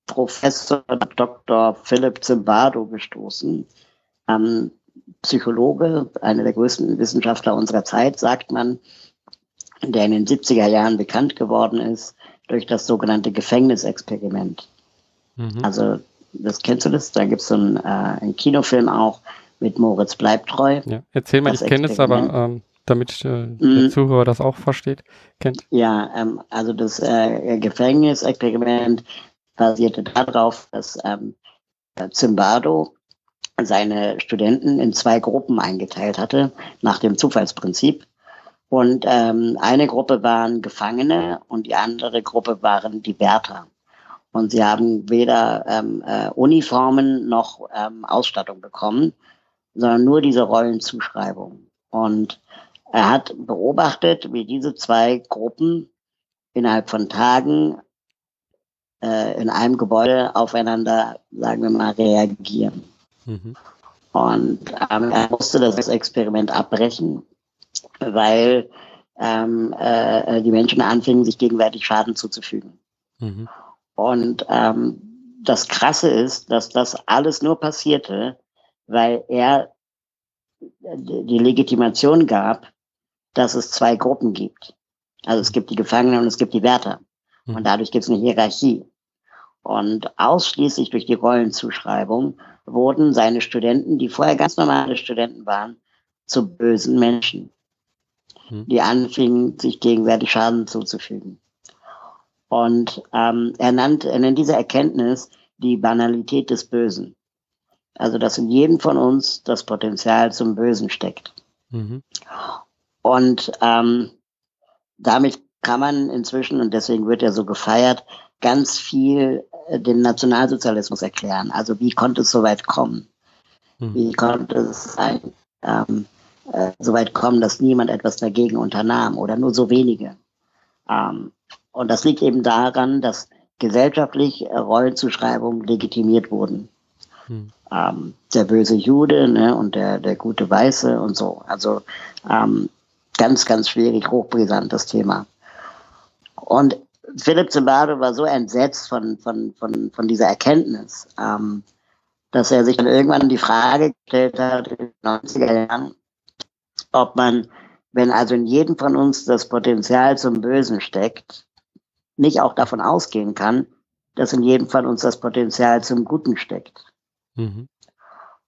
Professor Dr. Philipp Zimbardo gestoßen. Ähm, Psychologe, einer der größten Wissenschaftler unserer Zeit, sagt man, der in den 70er Jahren bekannt geworden ist durch das sogenannte Gefängnisexperiment. Mhm. Also, das kennst du das? Da gibt es so einen, äh, einen Kinofilm auch mit Moritz Bleibtreu. Ja, erzähl mal, ich kenne es, aber ähm, damit äh, mhm. der Zuhörer das auch versteht, kennt. Ja, ähm, also das äh, Gefängnisexperiment basierte darauf, dass ähm, Zimbardo seine Studenten in zwei Gruppen eingeteilt hatte, nach dem Zufallsprinzip. Und ähm, eine Gruppe waren Gefangene und die andere Gruppe waren die Wärter. Und sie haben weder ähm, äh, Uniformen noch ähm, Ausstattung bekommen, sondern nur diese Rollenzuschreibung. Und er hat beobachtet, wie diese zwei Gruppen innerhalb von Tagen äh, in einem Gebäude aufeinander, sagen wir mal, reagieren. Mhm. Und ähm, er musste das Experiment abbrechen, weil ähm, äh, die Menschen anfingen, sich gegenseitig Schaden zuzufügen. Mhm. Und ähm, das Krasse ist, dass das alles nur passierte, weil er die Legitimation gab, dass es zwei Gruppen gibt. Also es gibt die Gefangenen und es gibt die Wärter. Und mhm. dadurch gibt es eine Hierarchie. Und ausschließlich durch die Rollenzuschreibung wurden seine Studenten, die vorher ganz normale Studenten waren, zu bösen Menschen, mhm. die anfingen, sich gegenseitig Schaden zuzufügen. Und ähm, er, nannt, er nennt diese Erkenntnis die Banalität des Bösen. Also, dass in jedem von uns das Potenzial zum Bösen steckt. Mhm. Und ähm, damit kann man inzwischen, und deswegen wird er so gefeiert, ganz viel äh, den Nationalsozialismus erklären. Also wie konnte es so weit kommen? Mhm. Wie konnte es sein, ähm, äh, so weit kommen, dass niemand etwas dagegen unternahm oder nur so wenige? Ähm, und das liegt eben daran, dass gesellschaftlich Rollenzuschreibungen legitimiert wurden. Hm. Ähm, der böse Jude ne, und der, der gute Weiße und so. Also ähm, ganz, ganz schwierig, hochbrisant das Thema. Und Philipp Zimbardo war so entsetzt von, von, von, von dieser Erkenntnis, ähm, dass er sich dann irgendwann die Frage gestellt hat, in den 90er Jahren, ob man, wenn also in jedem von uns das Potenzial zum Bösen steckt, nicht auch davon ausgehen kann, dass in jedem von uns das Potenzial zum Guten steckt. Mhm.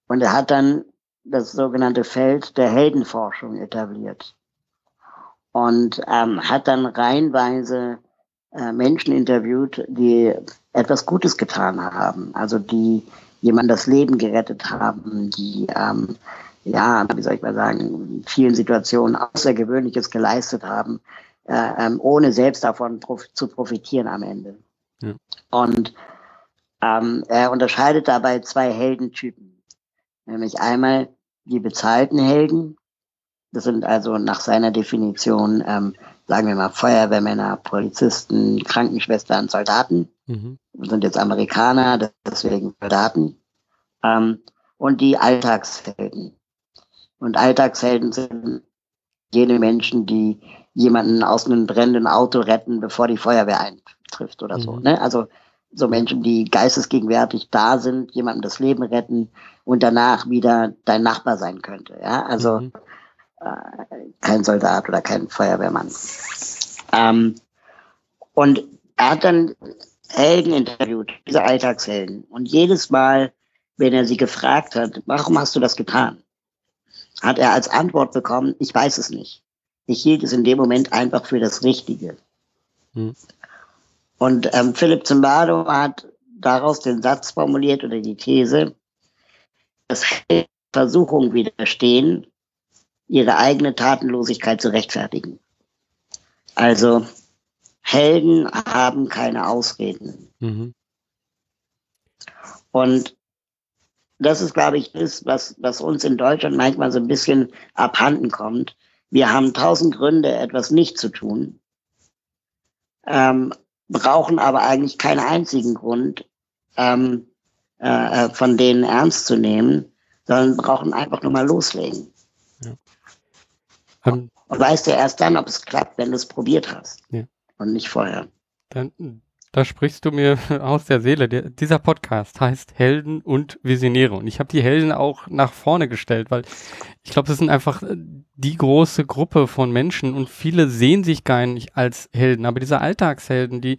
Und er hat dann das sogenannte Feld der Heldenforschung etabliert und ähm, hat dann reihenweise äh, Menschen interviewt, die etwas Gutes getan haben, also die jemand das Leben gerettet haben, die ähm, ja, wie soll ich mal sagen, in vielen Situationen Außergewöhnliches geleistet haben, äh, ähm, ohne selbst davon prof zu profitieren am Ende. Ja. Und ähm, er unterscheidet dabei zwei Heldentypen, nämlich einmal die bezahlten Helden, das sind also nach seiner Definition, ähm, sagen wir mal, Feuerwehrmänner, Polizisten, Krankenschwestern, Soldaten. Mhm. Das sind jetzt Amerikaner, deswegen Soldaten. Ähm, und die Alltagshelden. Und Alltagshelden sind jene Menschen, die jemanden aus einem brennenden Auto retten, bevor die Feuerwehr eintrifft oder mhm. so. Ne? Also so Menschen, die geistesgegenwärtig da sind, jemandem das Leben retten und danach wieder dein Nachbar sein könnte. Ja, also mhm kein Soldat oder kein Feuerwehrmann. Ähm, und er hat dann Helden interviewt, diese Alltagshelden. Und jedes Mal, wenn er sie gefragt hat, warum hast du das getan, hat er als Antwort bekommen, ich weiß es nicht. Ich hielt es in dem Moment einfach für das Richtige. Hm. Und ähm, Philipp Zimbardo hat daraus den Satz formuliert oder die These, dass Versuchungen widerstehen, ihre eigene Tatenlosigkeit zu rechtfertigen. Also Helden haben keine Ausreden. Mhm. Und das ist, glaube ich, das, was, was uns in Deutschland manchmal so ein bisschen abhanden kommt. Wir haben tausend Gründe, etwas nicht zu tun, ähm, brauchen aber eigentlich keinen einzigen Grund, ähm, äh, äh von denen ernst zu nehmen, sondern brauchen einfach nur mal loslegen. Ja. Um, und weißt du erst dann, ob es klappt, wenn du es probiert hast. Ja. Und nicht vorher. Dann da sprichst du mir *laughs* aus der Seele. Der, dieser Podcast heißt Helden und Visionäre. Und ich habe die Helden auch nach vorne gestellt, weil ich glaube, das sind einfach äh, die große Gruppe von Menschen und viele sehen sich gar nicht als Helden. Aber diese Alltagshelden, die,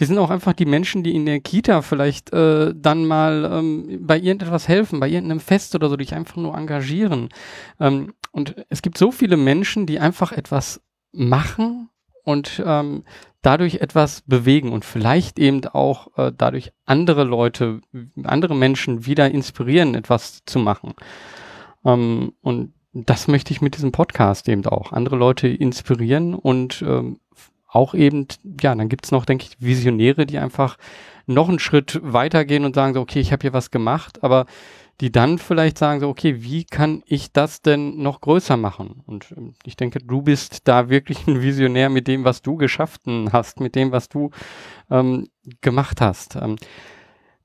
die sind auch einfach die Menschen, die in der Kita vielleicht äh, dann mal ähm, bei irgendetwas helfen, bei irgendeinem Fest oder so, die sich einfach nur engagieren. Ähm, und es gibt so viele Menschen, die einfach etwas machen und ähm, dadurch etwas bewegen und vielleicht eben auch äh, dadurch andere Leute, andere Menschen wieder inspirieren, etwas zu machen. Ähm, und das möchte ich mit diesem Podcast eben auch. Andere Leute inspirieren und ähm, auch eben, ja, dann gibt's noch, denke ich, Visionäre, die einfach noch einen Schritt weitergehen und sagen so, okay, ich habe hier was gemacht, aber die dann vielleicht sagen so, okay, wie kann ich das denn noch größer machen? Und ähm, ich denke, du bist da wirklich ein Visionär mit dem, was du geschafft hast, mit dem, was du ähm, gemacht hast. Ähm,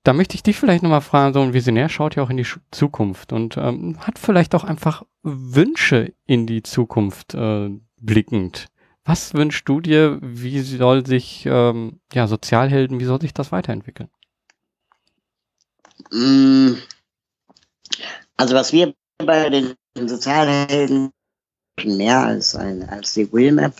da möchte ich dich vielleicht nochmal fragen, so ein Visionär schaut ja auch in die Zukunft und ähm, hat vielleicht auch einfach Wünsche in die Zukunft äh, blickend. Was wünschst du dir? Wie soll sich, ähm, ja, Sozialhelden, wie soll sich das weiterentwickeln? Also was wir bei den Sozialhelden mehr als, ein, als die Wheelmap,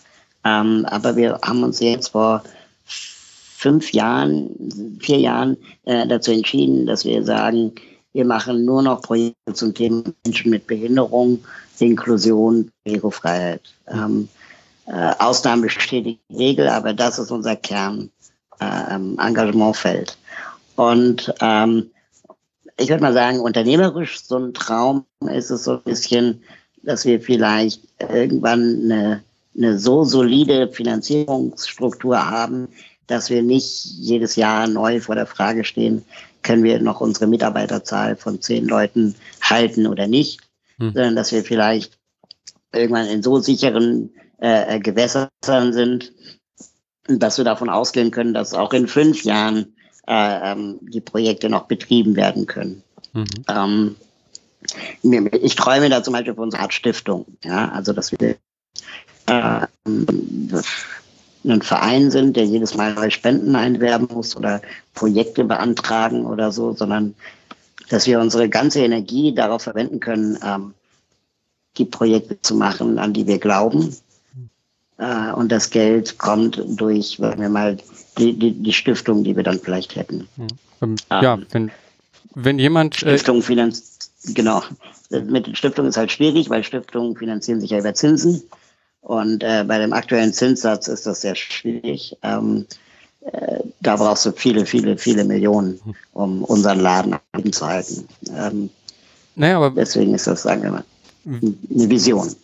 ähm, aber wir haben uns jetzt vor fünf Jahren, vier Jahren äh, dazu entschieden, dass wir sagen, wir machen nur noch Projekte zum Thema Menschen mit Behinderung, Inklusion, Barrierefreiheit. Ähm, äh, Ausnahmen bestätigen die Regel, aber das ist unser Kern äh, Engagementfeld. Und ähm, ich würde mal sagen, unternehmerisch so ein Traum ist es so ein bisschen, dass wir vielleicht irgendwann eine, eine so solide Finanzierungsstruktur haben, dass wir nicht jedes Jahr neu vor der Frage stehen, können wir noch unsere Mitarbeiterzahl von zehn Leuten halten oder nicht, hm. sondern dass wir vielleicht irgendwann in so sicheren äh, Gewässern sind, dass wir davon ausgehen können, dass auch in fünf Jahren ähm, die Projekte noch betrieben werden können. Mhm. Ähm, ich träume da zum Beispiel von unserer Art Stiftung, ja, also dass wir äh, ein Verein sind, der jedes Mal neue Spenden einwerben muss oder Projekte beantragen oder so, sondern dass wir unsere ganze Energie darauf verwenden können, ähm, die Projekte zu machen, an die wir glauben. Äh, und das Geld kommt durch, sagen wir mal, die, die, die Stiftung, die wir dann vielleicht hätten. Ähm, ja, ähm, wenn, wenn jemand. Äh, Stiftung finanziert, genau. Mit den Stiftungen ist halt schwierig, weil Stiftungen finanzieren sich ja über Zinsen. Und äh, bei dem aktuellen Zinssatz ist das sehr schwierig. Ähm, äh, da brauchst du viele, viele, viele Millionen, um unseren Laden zu halten. Ähm, naja, aber deswegen ist das, sagen wir mal, eine Vision.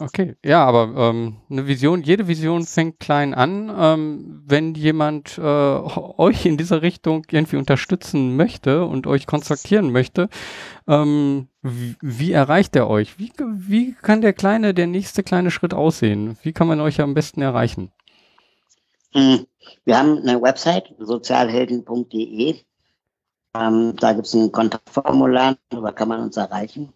Okay, ja, aber ähm, eine Vision, jede Vision fängt klein an. Ähm, wenn jemand äh, euch in dieser Richtung irgendwie unterstützen möchte und euch kontaktieren möchte, ähm, wie, wie, erreicht er euch? Wie, wie kann der kleine, der nächste kleine Schritt aussehen? Wie kann man euch am besten erreichen? Hm, wir haben eine Website, sozialhelden.de. Ähm, da gibt es ein Kontaktformular, darüber kann man uns erreichen.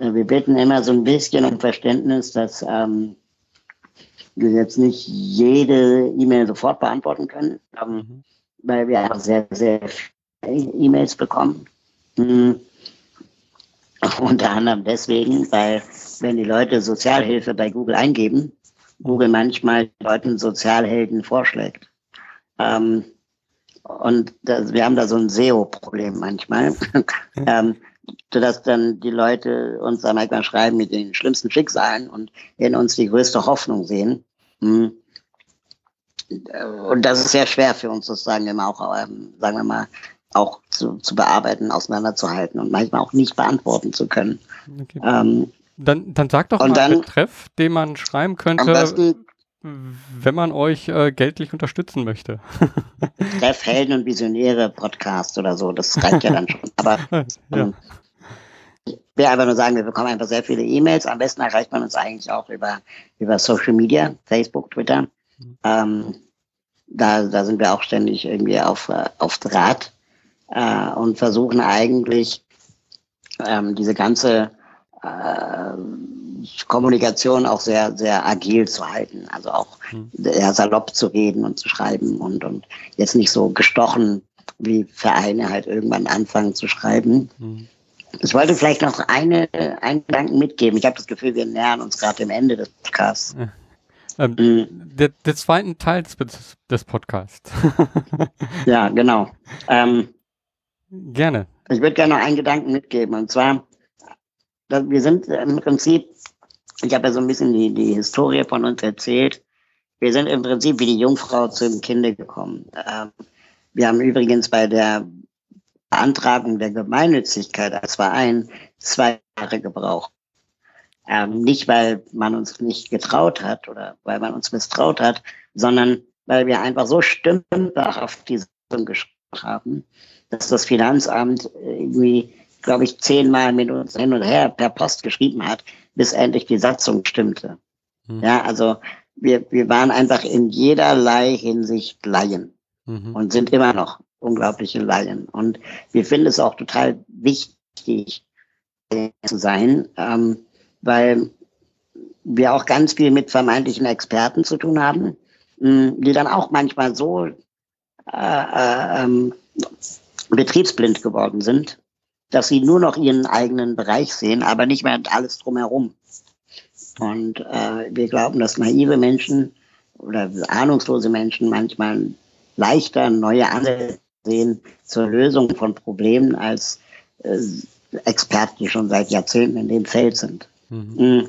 Wir bitten immer so ein bisschen um Verständnis, dass ähm, wir jetzt nicht jede E-Mail sofort beantworten können, ähm, mhm. weil wir einfach sehr, sehr viele E-Mails bekommen. Mhm. Unter anderem deswegen, weil wenn die Leute Sozialhilfe bei Google eingeben, Google manchmal Leuten Sozialhelden vorschlägt. Ähm, und das, wir haben da so ein SEO-Problem manchmal. *laughs* ähm, sodass dann die Leute uns dann manchmal schreiben mit den schlimmsten Schicksalen und in uns die größte Hoffnung sehen. Hm. Und das ist sehr schwer für uns sozusagen immer auch, ähm, sagen wir mal, auch zu, zu bearbeiten, auseinanderzuhalten und manchmal auch nicht beantworten zu können. Okay. Ähm, dann, dann sag doch mal dann, einen Betreff, den man schreiben könnte, besten, wenn man euch äh, geldlich unterstützen möchte. Treff Helden und Visionäre Podcast oder so, das reicht ja dann *laughs* schon. Aber ja. Ähm, will einfach nur sagen, wir bekommen einfach sehr viele E-Mails. Am besten erreicht man uns eigentlich auch über, über Social Media, Facebook, Twitter. Mhm. Ähm, da, da sind wir auch ständig irgendwie auf, äh, auf Draht äh, und versuchen eigentlich ähm, diese ganze äh, Kommunikation auch sehr, sehr agil zu halten. Also auch mhm. eher salopp zu reden und zu schreiben und, und jetzt nicht so gestochen, wie Vereine halt irgendwann anfangen zu schreiben. Mhm. Ich wollte vielleicht noch eine, einen Gedanken mitgeben. Ich habe das Gefühl, wir nähern uns gerade dem Ende des Podcasts. Ja. Ähm, mhm. der, der zweiten Teil des, des Podcasts. *laughs* ja, genau. Ähm, gerne. Ich würde gerne noch einen Gedanken mitgeben. Und zwar, wir sind im Prinzip, ich habe ja so ein bisschen die, die Historie von uns erzählt. Wir sind im Prinzip wie die Jungfrau zum Kinde gekommen. Ähm, wir haben übrigens bei der Beantragung der Gemeinnützigkeit als Verein zwei Jahre gebraucht. Ähm, nicht, weil man uns nicht getraut hat oder weil man uns misstraut hat, sondern weil wir einfach so stümperhaft auf die Sitzung geschrieben haben, dass das Finanzamt irgendwie, glaube ich, zehnmal mit uns hin und her per Post geschrieben hat, bis endlich die Satzung stimmte. Mhm. Ja, also wir, wir waren einfach in jederlei Hinsicht Laien mhm. und sind immer noch unglaubliche Laien. Und wir finden es auch total wichtig zu sein, ähm, weil wir auch ganz viel mit vermeintlichen Experten zu tun haben, mh, die dann auch manchmal so äh, äh, ähm, betriebsblind geworden sind, dass sie nur noch ihren eigenen Bereich sehen, aber nicht mehr alles drumherum. Und äh, wir glauben, dass naive Menschen oder ahnungslose Menschen manchmal leichter neue Ansätze sehen zur Lösung von Problemen als äh, Experten, die schon seit Jahrzehnten in dem Feld sind. Mhm. mhm.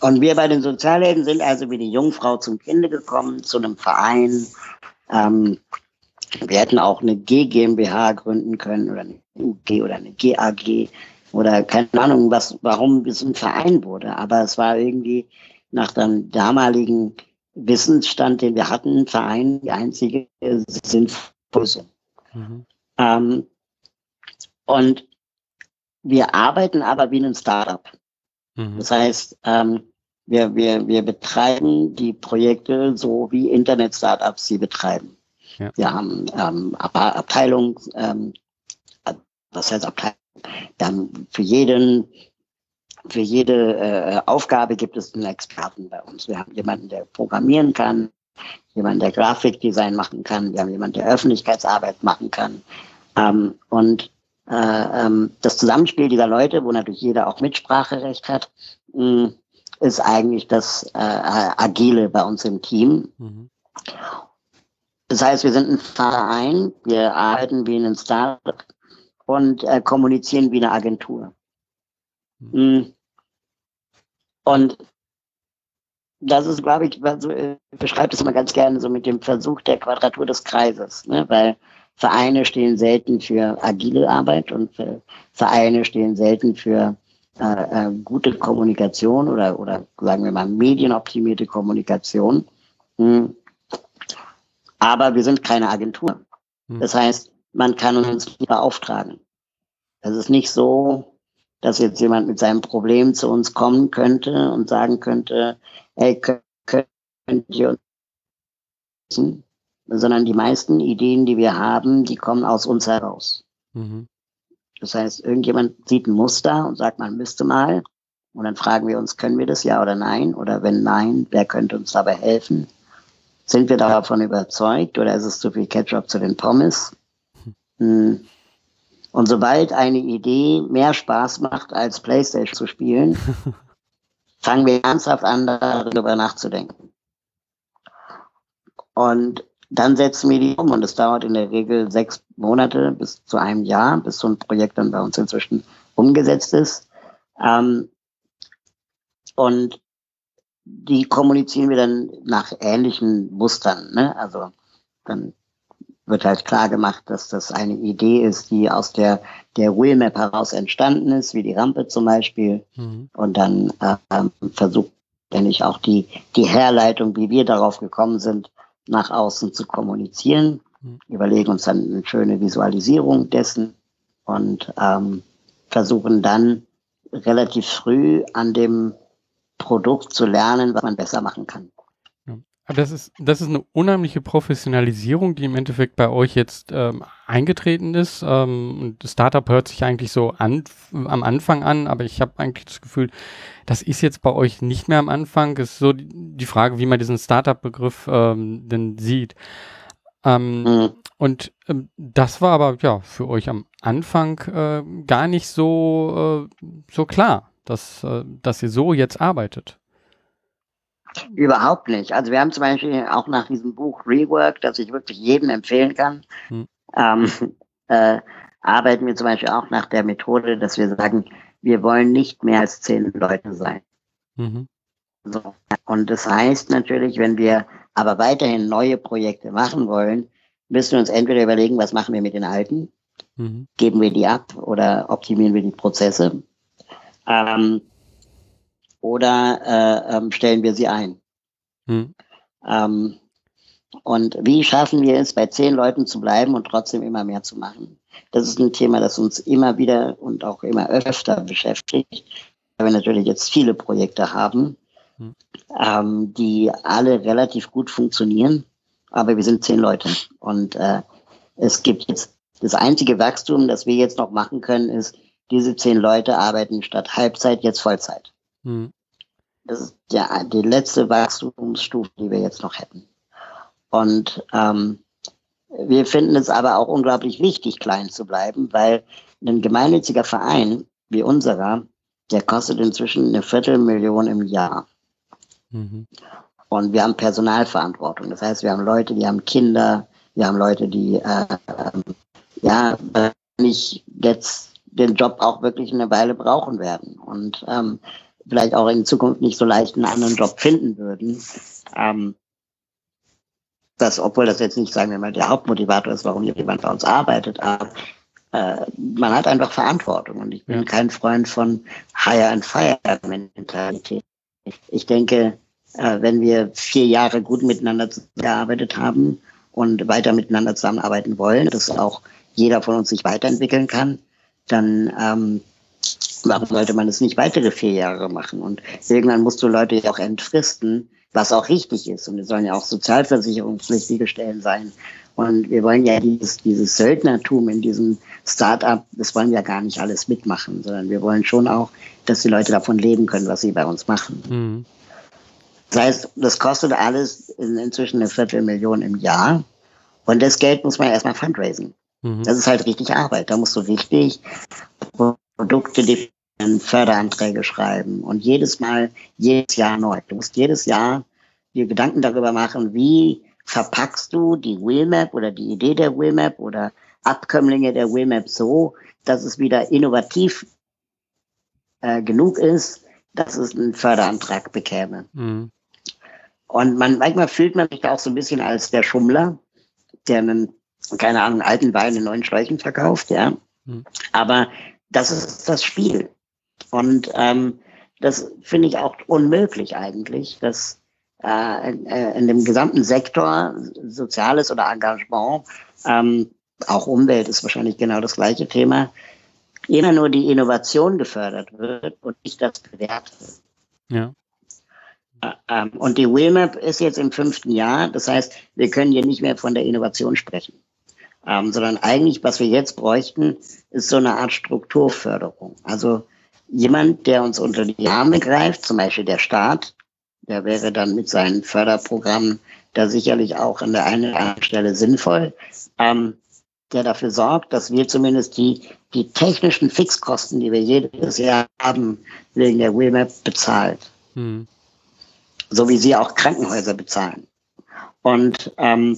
Und wir bei den Sozialhelden sind also wie die Jungfrau zum Kinde gekommen, zu einem Verein. Ähm, wir hätten auch eine G GmbH gründen können oder eine UG oder eine GAG oder keine Ahnung, was, warum es ein Verein wurde. Aber es war irgendwie nach dem damaligen Wissensstand, den wir hatten, ein Verein die einzige sinnvolle. Mhm. Ähm, und wir arbeiten aber wie ein Startup. Mhm. Das heißt, ähm, wir, wir, wir betreiben die Projekte so, wie Internet-Startups sie betreiben. Ja. Wir haben ähm, Abteilung, ähm, was heißt Abteilung? Dann für jeden, für jede äh, Aufgabe gibt es einen Experten bei uns. Wir haben jemanden, der programmieren kann, jemanden, der Grafikdesign machen kann, wir haben jemanden, der Öffentlichkeitsarbeit machen kann. Ähm, und äh, ähm, das Zusammenspiel dieser Leute, wo natürlich jeder auch Mitspracherecht hat, mh, ist eigentlich das äh, Agile bei uns im Team. Mhm. Das heißt, wir sind ein Verein, wir arbeiten wie ein Startup und äh, kommunizieren wie eine Agentur. Mhm. Und das ist, glaube ich, also, ich beschreibe das immer ganz gerne so mit dem Versuch der Quadratur des Kreises, ne? weil Vereine stehen selten für agile Arbeit und Vereine stehen selten für äh, äh, gute Kommunikation oder, oder sagen wir mal medienoptimierte Kommunikation. Hm. Aber wir sind keine Agentur. Hm. Das heißt, man kann uns nicht beauftragen. Es ist nicht so, dass jetzt jemand mit seinem Problem zu uns kommen könnte und sagen könnte, hey, könnt ihr uns sondern die meisten Ideen, die wir haben, die kommen aus uns heraus. Mhm. Das heißt, irgendjemand sieht ein Muster und sagt, man müsste mal. Und dann fragen wir uns, können wir das ja oder nein? Oder wenn nein, wer könnte uns dabei helfen? Sind wir davon überzeugt oder ist es zu viel Ketchup zu den Pommes? Hm. Und sobald eine Idee mehr Spaß macht, als Playstation zu spielen, *laughs* fangen wir ernsthaft an, darüber nachzudenken. Und dann setzen wir die um und es dauert in der Regel sechs Monate bis zu einem Jahr, bis so ein Projekt dann bei uns inzwischen umgesetzt ist. Ähm, und die kommunizieren wir dann nach ähnlichen Mustern. Ne? Also dann wird halt klar gemacht, dass das eine Idee ist, die aus der, der Wheelmap heraus entstanden ist, wie die Rampe zum Beispiel. Mhm. Und dann äh, versucht ich auch die, die Herleitung, wie wir darauf gekommen sind, nach außen zu kommunizieren. Mhm. Überlegen uns dann eine schöne Visualisierung dessen und ähm, versuchen dann relativ früh an dem Produkt zu lernen, was man besser machen kann. Das ist, das ist eine unheimliche Professionalisierung, die im Endeffekt bei euch jetzt ähm, eingetreten ist. Ähm, Startup hört sich eigentlich so an, am Anfang an, aber ich habe eigentlich das Gefühl, das ist jetzt bei euch nicht mehr am Anfang. Es ist so die, die Frage, wie man diesen Startup-Begriff ähm, denn sieht. Ähm, mhm. Und ähm, das war aber ja für euch am Anfang äh, gar nicht so, äh, so klar, dass, äh, dass ihr so jetzt arbeitet. Überhaupt nicht. Also wir haben zum Beispiel auch nach diesem Buch Rework, das ich wirklich jedem empfehlen kann, hm. ähm, äh, arbeiten wir zum Beispiel auch nach der Methode, dass wir sagen, wir wollen nicht mehr als zehn Leute sein. Mhm. So. Und das heißt natürlich, wenn wir aber weiterhin neue Projekte machen wollen, müssen wir uns entweder überlegen, was machen wir mit den alten, mhm. geben wir die ab oder optimieren wir die Prozesse. Ähm, oder äh, ähm, stellen wir sie ein? Hm. Ähm, und wie schaffen wir es, bei zehn Leuten zu bleiben und trotzdem immer mehr zu machen? Das ist ein Thema, das uns immer wieder und auch immer öfter beschäftigt, weil wir natürlich jetzt viele Projekte haben, hm. ähm, die alle relativ gut funktionieren, aber wir sind zehn Leute. Und äh, es gibt jetzt das einzige Wachstum, das wir jetzt noch machen können, ist, diese zehn Leute arbeiten statt Halbzeit jetzt Vollzeit. Hm. Das ist ja die letzte Wachstumsstufe, die wir jetzt noch hätten. Und ähm, wir finden es aber auch unglaublich wichtig, klein zu bleiben, weil ein gemeinnütziger Verein wie unserer, der kostet inzwischen eine Viertelmillion im Jahr. Mhm. Und wir haben Personalverantwortung. Das heißt, wir haben Leute, die haben Kinder, wir haben Leute, die äh, äh, ja nicht jetzt den Job auch wirklich eine Weile brauchen werden. Und ähm, vielleicht auch in Zukunft nicht so leicht einen anderen Job finden würden. Ähm, das, obwohl das jetzt nicht, sagen wir mal, der Hauptmotivator ist, warum jemand bei uns arbeitet, aber äh, man hat einfach Verantwortung und ich bin ja. kein Freund von Hire and Fire Mentalität. Ich denke, äh, wenn wir vier Jahre gut miteinander gearbeitet haben und weiter miteinander zusammenarbeiten wollen, dass auch jeder von uns sich weiterentwickeln kann, dann ähm, warum sollte man es nicht weitere vier Jahre machen? Und irgendwann musst du Leute ja auch entfristen, was auch richtig ist. Und es sollen ja auch sozialversicherungspflichtige Stellen sein. Und wir wollen ja dieses, dieses Söldnertum in diesem Start-up, das wollen wir gar nicht alles mitmachen, sondern wir wollen schon auch, dass die Leute davon leben können, was sie bei uns machen. Mhm. Das heißt, das kostet alles in, inzwischen eine Viertelmillion im Jahr. Und das Geld muss man erstmal fundraisen. Mhm. Das ist halt richtig Arbeit. Da musst du richtig Produkte definieren, Förderanträge schreiben und jedes Mal, jedes Jahr neu. Du musst jedes Jahr dir Gedanken darüber machen, wie verpackst du die Wheelmap oder die Idee der Wheelmap oder Abkömmlinge der Wheelmap so, dass es wieder innovativ äh, genug ist, dass es einen Förderantrag bekäme. Mhm. Und man, manchmal fühlt man sich da auch so ein bisschen als der Schummler, der einen, keine Ahnung, alten Wein in neuen Schläuchen verkauft, ja. Mhm. Aber das ist das Spiel. Und ähm, das finde ich auch unmöglich eigentlich, dass äh, in, äh, in dem gesamten Sektor, soziales oder Engagement, ähm, auch Umwelt ist wahrscheinlich genau das gleiche Thema, immer nur die Innovation gefördert wird und nicht das wird. Ja. Äh, ähm, und die WheelMap ist jetzt im fünften Jahr, das heißt, wir können hier nicht mehr von der Innovation sprechen ähm, sondern eigentlich, was wir jetzt bräuchten, ist so eine Art Strukturförderung. Also jemand, der uns unter die Arme greift, zum Beispiel der Staat, der wäre dann mit seinen Förderprogrammen da sicherlich auch an der einen oder anderen Stelle sinnvoll, ähm, der dafür sorgt, dass wir zumindest die, die technischen Fixkosten, die wir jedes Jahr haben, wegen der WMAP bezahlt. Hm. So wie sie auch Krankenhäuser bezahlen. Und ähm,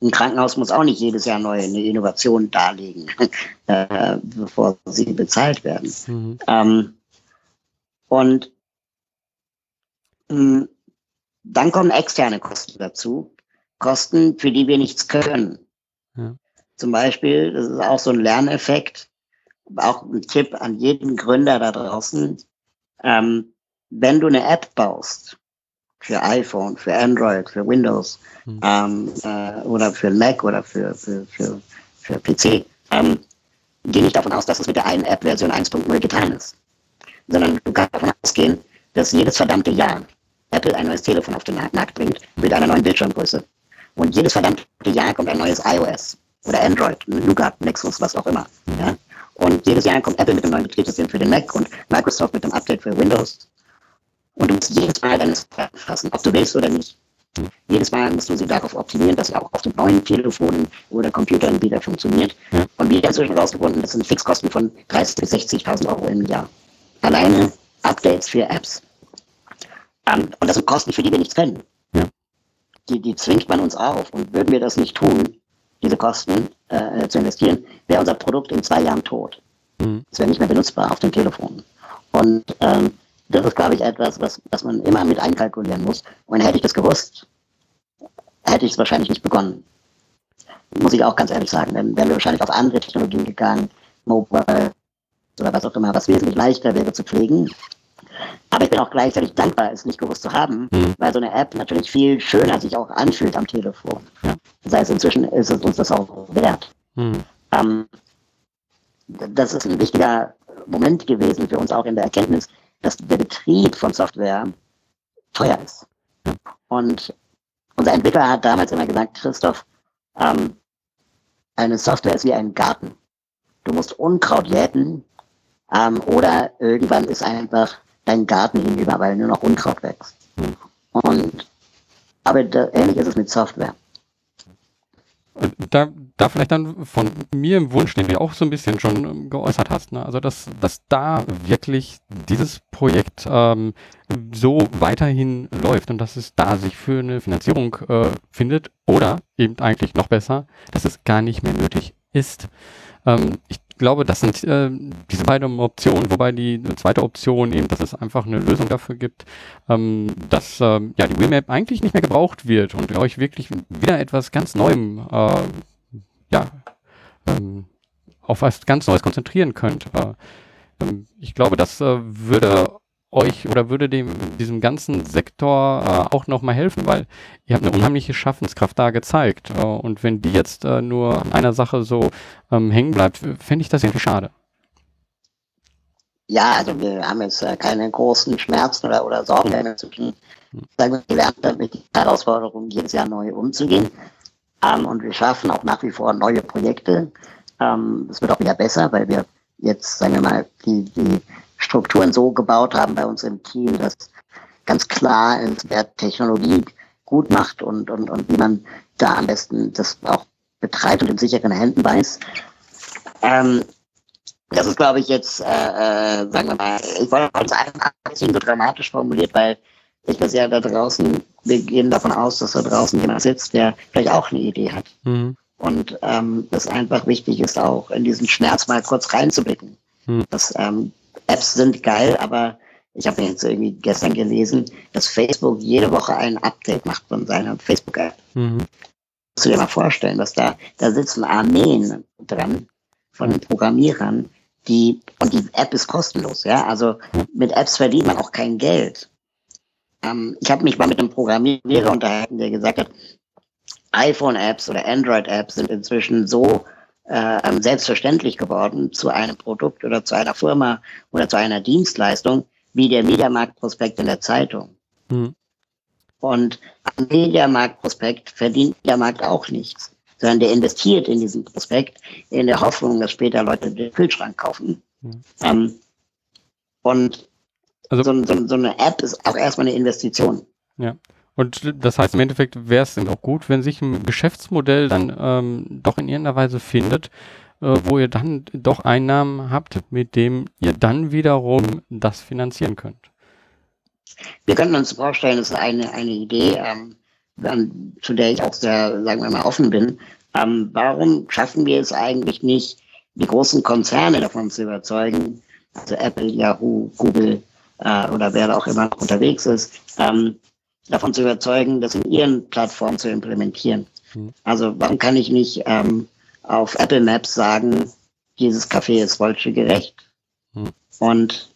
ein Krankenhaus muss auch nicht jedes Jahr neue eine Innovation darlegen, *laughs* äh, bevor sie bezahlt werden. Mhm. Ähm, und mh, hm, dann kommen externe Kosten dazu. Kosten, für die wir nichts können. Ja. Zum Beispiel, das ist auch so ein Lerneffekt, auch ein Tipp an jeden Gründer da draußen. Ähm, wenn du eine App baust, für iPhone, für Android, für Windows mhm. ähm, äh, oder für Mac oder für, für, für, für PC. Ähm, gehe nicht davon aus, dass es mit der einen App Version 1.0 getan ist. sondern du kannst davon ausgehen, dass jedes verdammte Jahr Apple ein neues Telefon auf den Markt bringt mit einer neuen Bildschirmgröße. Und jedes verdammte Jahr kommt ein neues iOS oder Android, Nougat, Nexus, was auch immer. Ja? Und jedes Jahr kommt Apple mit einem neuen Betriebssystem für den Mac und Microsoft mit einem Update für Windows. Und du musst jedes Mal deine Software fassen, ob du willst oder nicht. Jedes Mal musst du sie darauf optimieren, dass sie auch auf den neuen Telefonen oder Computern wieder funktioniert. Ja. Und wir haben inzwischen rausgefunden, das sind Fixkosten von 30.000 bis 60.000 Euro im Jahr. Alleine Updates für Apps. Um, ähm, und das sind Kosten, für die wir nichts können. Ja. Die, die zwingt man uns auf. Und würden wir das nicht tun, diese Kosten äh, zu investieren, wäre unser Produkt in zwei Jahren tot. Mhm. Es wäre nicht mehr benutzbar auf dem Telefon. Und ähm, das ist, glaube ich, etwas, was, was man immer mit einkalkulieren muss. Und hätte ich das gewusst, hätte ich es wahrscheinlich nicht begonnen. Muss ich auch ganz ehrlich sagen. Dann wären wir wahrscheinlich auf andere Technologien gegangen, Mobile oder was auch immer, was wesentlich leichter wäre zu pflegen. Aber ich bin auch gleichzeitig dankbar, es nicht gewusst zu haben, mhm. weil so eine App natürlich viel schöner sich auch anfühlt am Telefon. Ja. Das heißt, inzwischen ist es uns das auch wert. Mhm. Ähm, das ist ein wichtiger Moment gewesen für uns auch in der Erkenntnis, dass der Betrieb von Software teuer ist. Und unser Entwickler hat damals immer gesagt, Christoph, ähm, eine Software ist wie ein Garten. Du musst Unkraut jäten ähm, oder irgendwann ist einfach dein Garten hinüber, weil nur noch Unkraut wächst. Und aber da, ähnlich ist es mit Software. Da, da vielleicht dann von mir im Wunsch, den du auch so ein bisschen schon ähm, geäußert hast, ne? also dass, dass da wirklich dieses Projekt ähm, so weiterhin läuft und dass es da sich für eine Finanzierung äh, findet oder eben eigentlich noch besser, dass es gar nicht mehr nötig ist. Ähm, ich glaube, das sind äh, diese beiden Optionen, wobei die zweite Option eben, dass es einfach eine Lösung dafür gibt, ähm, dass äh, ja die Wheelmap eigentlich nicht mehr gebraucht wird und ihr euch wirklich wieder etwas ganz Neuem, äh, ja, ähm, auf was ganz Neues konzentrieren könnt. Äh, ähm, ich glaube, das äh, würde euch oder würde dem diesem ganzen Sektor äh, auch nochmal helfen, weil ihr habt eine unheimliche Schaffenskraft da gezeigt. Äh, und wenn die jetzt äh, nur an einer Sache so ähm, hängen bleibt, fände ich das irgendwie schade. Ja, also wir haben jetzt äh, keine großen Schmerzen oder, oder Sorgen mehr zu tun. Sagen wir gelernt, damit die Herausforderungen jedes Jahr neu umzugehen. Ähm, und wir schaffen auch nach wie vor neue Projekte. Ähm, es wird auch wieder besser, weil wir jetzt, sagen wir mal, die, die Strukturen so gebaut haben bei uns im Team, dass ganz klar ist, wer Technologie gut macht und, und, und wie man da am besten das auch betreibt und in sicheren Händen weiß. Ähm, das ist, glaube ich, jetzt, äh, äh, sagen wir mal, ich wollte uns ein bisschen so dramatisch formuliert, weil ich das ja da draußen, wir gehen davon aus, dass da draußen jemand sitzt, der vielleicht auch eine Idee hat. Mhm. Und ähm, das einfach wichtig ist, auch in diesen Schmerz mal kurz reinzublicken. Mhm. Dass ähm, Apps sind geil, aber ich habe jetzt irgendwie gestern gelesen, dass Facebook jede Woche ein Update macht von seiner Facebook-App. Mhm. Musst du dir mal vorstellen, dass da, da sitzen Armeen dran von Programmierern, die, und die App ist kostenlos, ja. Also mit Apps verdient man auch kein Geld. Ähm, ich habe mich mal mit einem Programmierer unterhalten, der gesagt hat, iPhone-Apps oder Android-Apps sind inzwischen so äh, selbstverständlich geworden zu einem Produkt oder zu einer Firma oder zu einer Dienstleistung wie der Mediamarktprospekt in der Zeitung. Mhm. Und am Mediamarktprospekt verdient der Markt auch nichts, sondern der investiert in diesen Prospekt in der Hoffnung, dass später Leute den Kühlschrank kaufen. Mhm. Ähm, und also, so, so, so eine App ist auch erstmal eine Investition. Ja. Und das heißt, im Endeffekt wäre es auch gut, wenn sich ein Geschäftsmodell dann ähm, doch in irgendeiner Weise findet, äh, wo ihr dann doch Einnahmen habt, mit dem ihr dann wiederum das finanzieren könnt. Wir könnten uns vorstellen, das ist eine, eine Idee, ähm, an, zu der ich auch sehr, sagen wir mal, offen bin. Ähm, warum schaffen wir es eigentlich nicht, die großen Konzerne davon zu überzeugen, also Apple, Yahoo, Google äh, oder wer da auch immer unterwegs ist, ähm, davon zu überzeugen, das in ihren Plattformen zu implementieren. Mhm. Also warum kann ich nicht ähm, auf Apple Maps sagen, dieses Café ist gerecht? Mhm. Und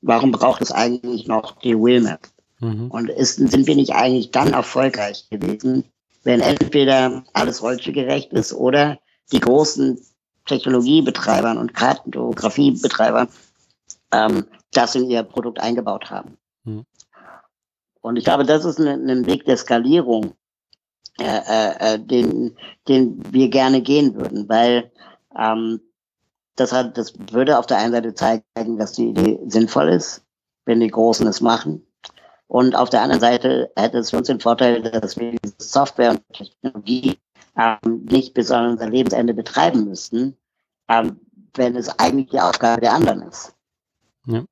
warum braucht es eigentlich noch die Wheelmap? Mhm. Und ist, sind wir nicht eigentlich dann erfolgreich gewesen, wenn entweder alles gerecht ist oder die großen Technologiebetreibern und Kartografiebetreibern ähm, das in ihr Produkt eingebaut haben. Mhm. Und ich glaube, das ist ein, ein Weg der Skalierung, äh, äh, äh, den, den wir gerne gehen würden, weil ähm, das, hat, das würde auf der einen Seite zeigen, dass die Idee sinnvoll ist, wenn die Großen es machen. Und auf der anderen Seite hätte es für uns den Vorteil, dass wir diese Software und Technologie ähm, nicht bis an unser Lebensende betreiben müssten, ähm, wenn es eigentlich die Aufgabe der anderen ist. Ja.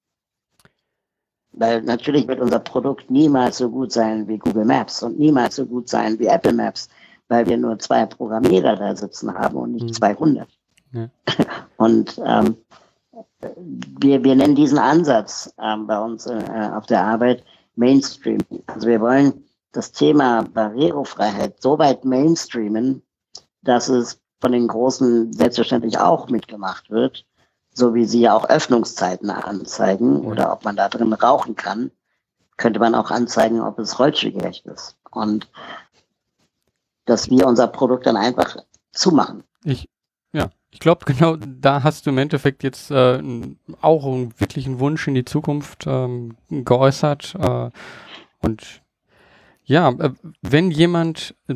Weil natürlich wird unser Produkt niemals so gut sein wie Google Maps und niemals so gut sein wie Apple Maps, weil wir nur zwei Programmierer da sitzen haben und nicht mhm. 200. Ja. *laughs* Und ähm, wir, wir nennen diesen Ansatz ähm, bei uns äh, auf der Arbeit Mainstream. Also wir wollen das Thema Barrierefreiheit so weit mainstreamen, dass es von den Großen selbstverständlich auch mitgemacht wird, so wie sie ja auch Öffnungszeiten anzeigen oder ob man da drin rauchen kann, könnte man auch anzeigen, ob es rollstuhlgerecht ist. Und dass wir unser Produkt dann einfach zumachen. Ich, ja, ich glaube, genau da hast du im Endeffekt jetzt äh, auch einen Wunsch in die Zukunft ähm, geäußert. Äh, und ja, äh, wenn jemand äh,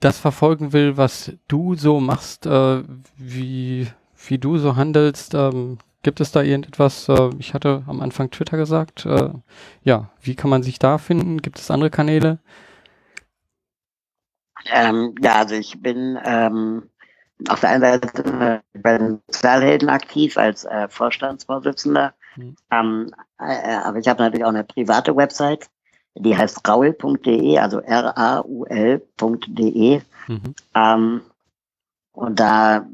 das verfolgen will, was du so machst, äh, wie, wie du so handelst, ähm, gibt es da irgendetwas? Äh, ich hatte am Anfang Twitter gesagt. Äh, ja, wie kann man sich da finden? Gibt es andere Kanäle? Ähm, ja, also ich bin ähm, auf der einen Seite bei den Sozialhelden aktiv als äh, Vorstandsvorsitzender, mhm. ähm, äh, aber ich habe natürlich auch eine private Website, die heißt raul.de, also R-A-U-L.de. Mhm. Ähm, und da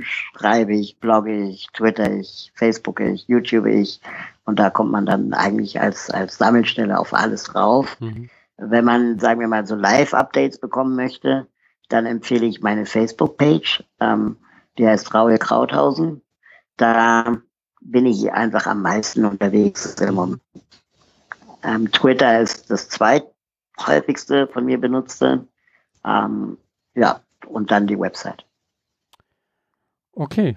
schreibe ich, blogge ich, twitter ich, facebook ich, youtube ich. Und da kommt man dann eigentlich als, als Sammelstelle auf alles drauf. Mhm. Wenn man, sagen wir mal, so Live-Updates bekommen möchte, dann empfehle ich meine Facebook-Page. Ähm, die heißt Raul Krauthausen. Da bin ich einfach am meisten unterwegs im Moment. Ähm, Twitter ist das zweithäufigste von mir benutzte. Ähm, ja, und dann die Website. Okay,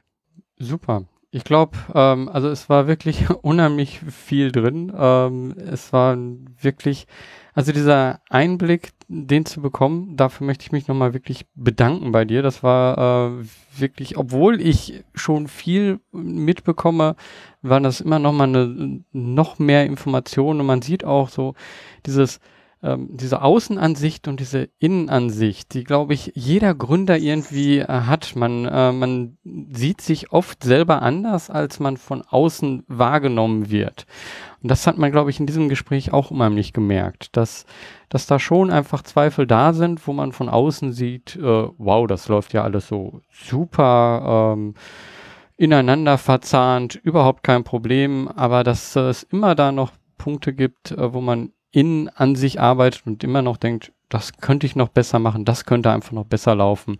super. Ich glaube, ähm, also es war wirklich *laughs* unheimlich viel drin. Ähm, es war wirklich, also dieser Einblick, den zu bekommen, dafür möchte ich mich nochmal wirklich bedanken bei dir. Das war äh, wirklich, obwohl ich schon viel mitbekomme, war das immer nochmal eine noch mehr Information und man sieht auch so dieses ähm, diese Außenansicht und diese Innenansicht, die, glaube ich, jeder Gründer irgendwie äh, hat. Man, äh, man sieht sich oft selber anders, als man von außen wahrgenommen wird. Und das hat man, glaube ich, in diesem Gespräch auch unheimlich gemerkt, dass, dass da schon einfach Zweifel da sind, wo man von außen sieht, äh, wow, das läuft ja alles so super. Ähm, ineinander verzahnt, überhaupt kein Problem, aber dass äh, es immer da noch Punkte gibt, äh, wo man in an sich arbeitet und immer noch denkt, das könnte ich noch besser machen, das könnte einfach noch besser laufen.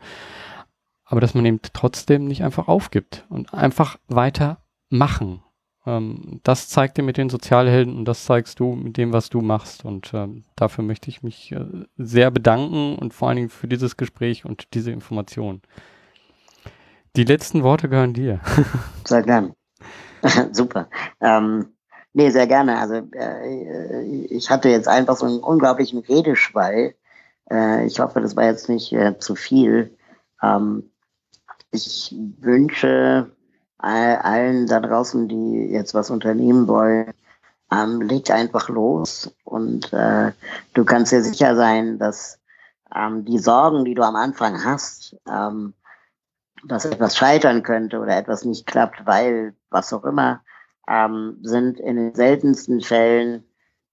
Aber dass man eben trotzdem nicht einfach aufgibt und einfach weiter machen. Ähm, das zeigt dir mit den Sozialhelden und das zeigst du mit dem, was du machst. Und ähm, dafür möchte ich mich äh, sehr bedanken und vor allen Dingen für dieses Gespräch und diese Information. Die letzten Worte gehören dir. Sehr gern. *laughs* Super. Ähm, Nee, sehr gerne. Also äh, ich hatte jetzt einfach so einen unglaublichen Redeschwall. Äh, ich hoffe, das war jetzt nicht äh, zu viel. Ähm, ich wünsche all, allen da draußen, die jetzt was unternehmen wollen, ähm, leg einfach los und äh, du kannst dir sicher sein, dass ähm, die Sorgen, die du am Anfang hast, ähm, dass etwas scheitern könnte oder etwas nicht klappt, weil was auch immer, ähm, sind in den seltensten Fällen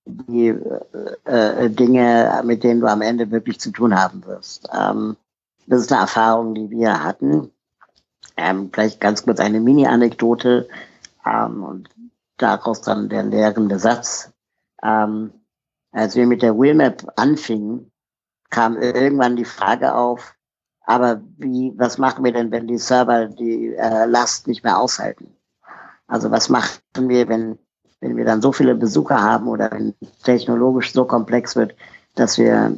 die äh, äh, Dinge, mit denen du am Ende wirklich zu tun haben wirst. Ähm, das ist eine Erfahrung, die wir hatten. Ähm, vielleicht ganz kurz eine Mini-Anekdote ähm, und daraus dann der lehrende Satz. Ähm, als wir mit der Wheelmap anfingen, kam irgendwann die Frage auf, aber wie, was machen wir denn, wenn die Server die äh, Last nicht mehr aushalten? Also was machen wir, wenn, wenn wir dann so viele Besucher haben oder wenn technologisch so komplex wird, dass wir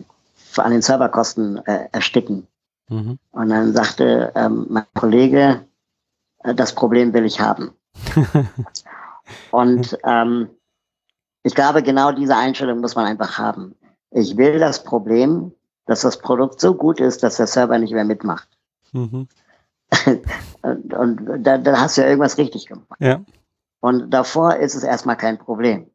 an den Serverkosten äh, ersticken? Mhm. Und dann sagte ähm, mein Kollege, äh, das Problem will ich haben. *laughs* Und ähm, ich glaube, genau diese Einstellung muss man einfach haben. Ich will das Problem, dass das Produkt so gut ist, dass der Server nicht mehr mitmacht. Mhm. Und, und da, da, hast du ja irgendwas richtig gemacht. Ja. Und davor ist es erstmal kein Problem.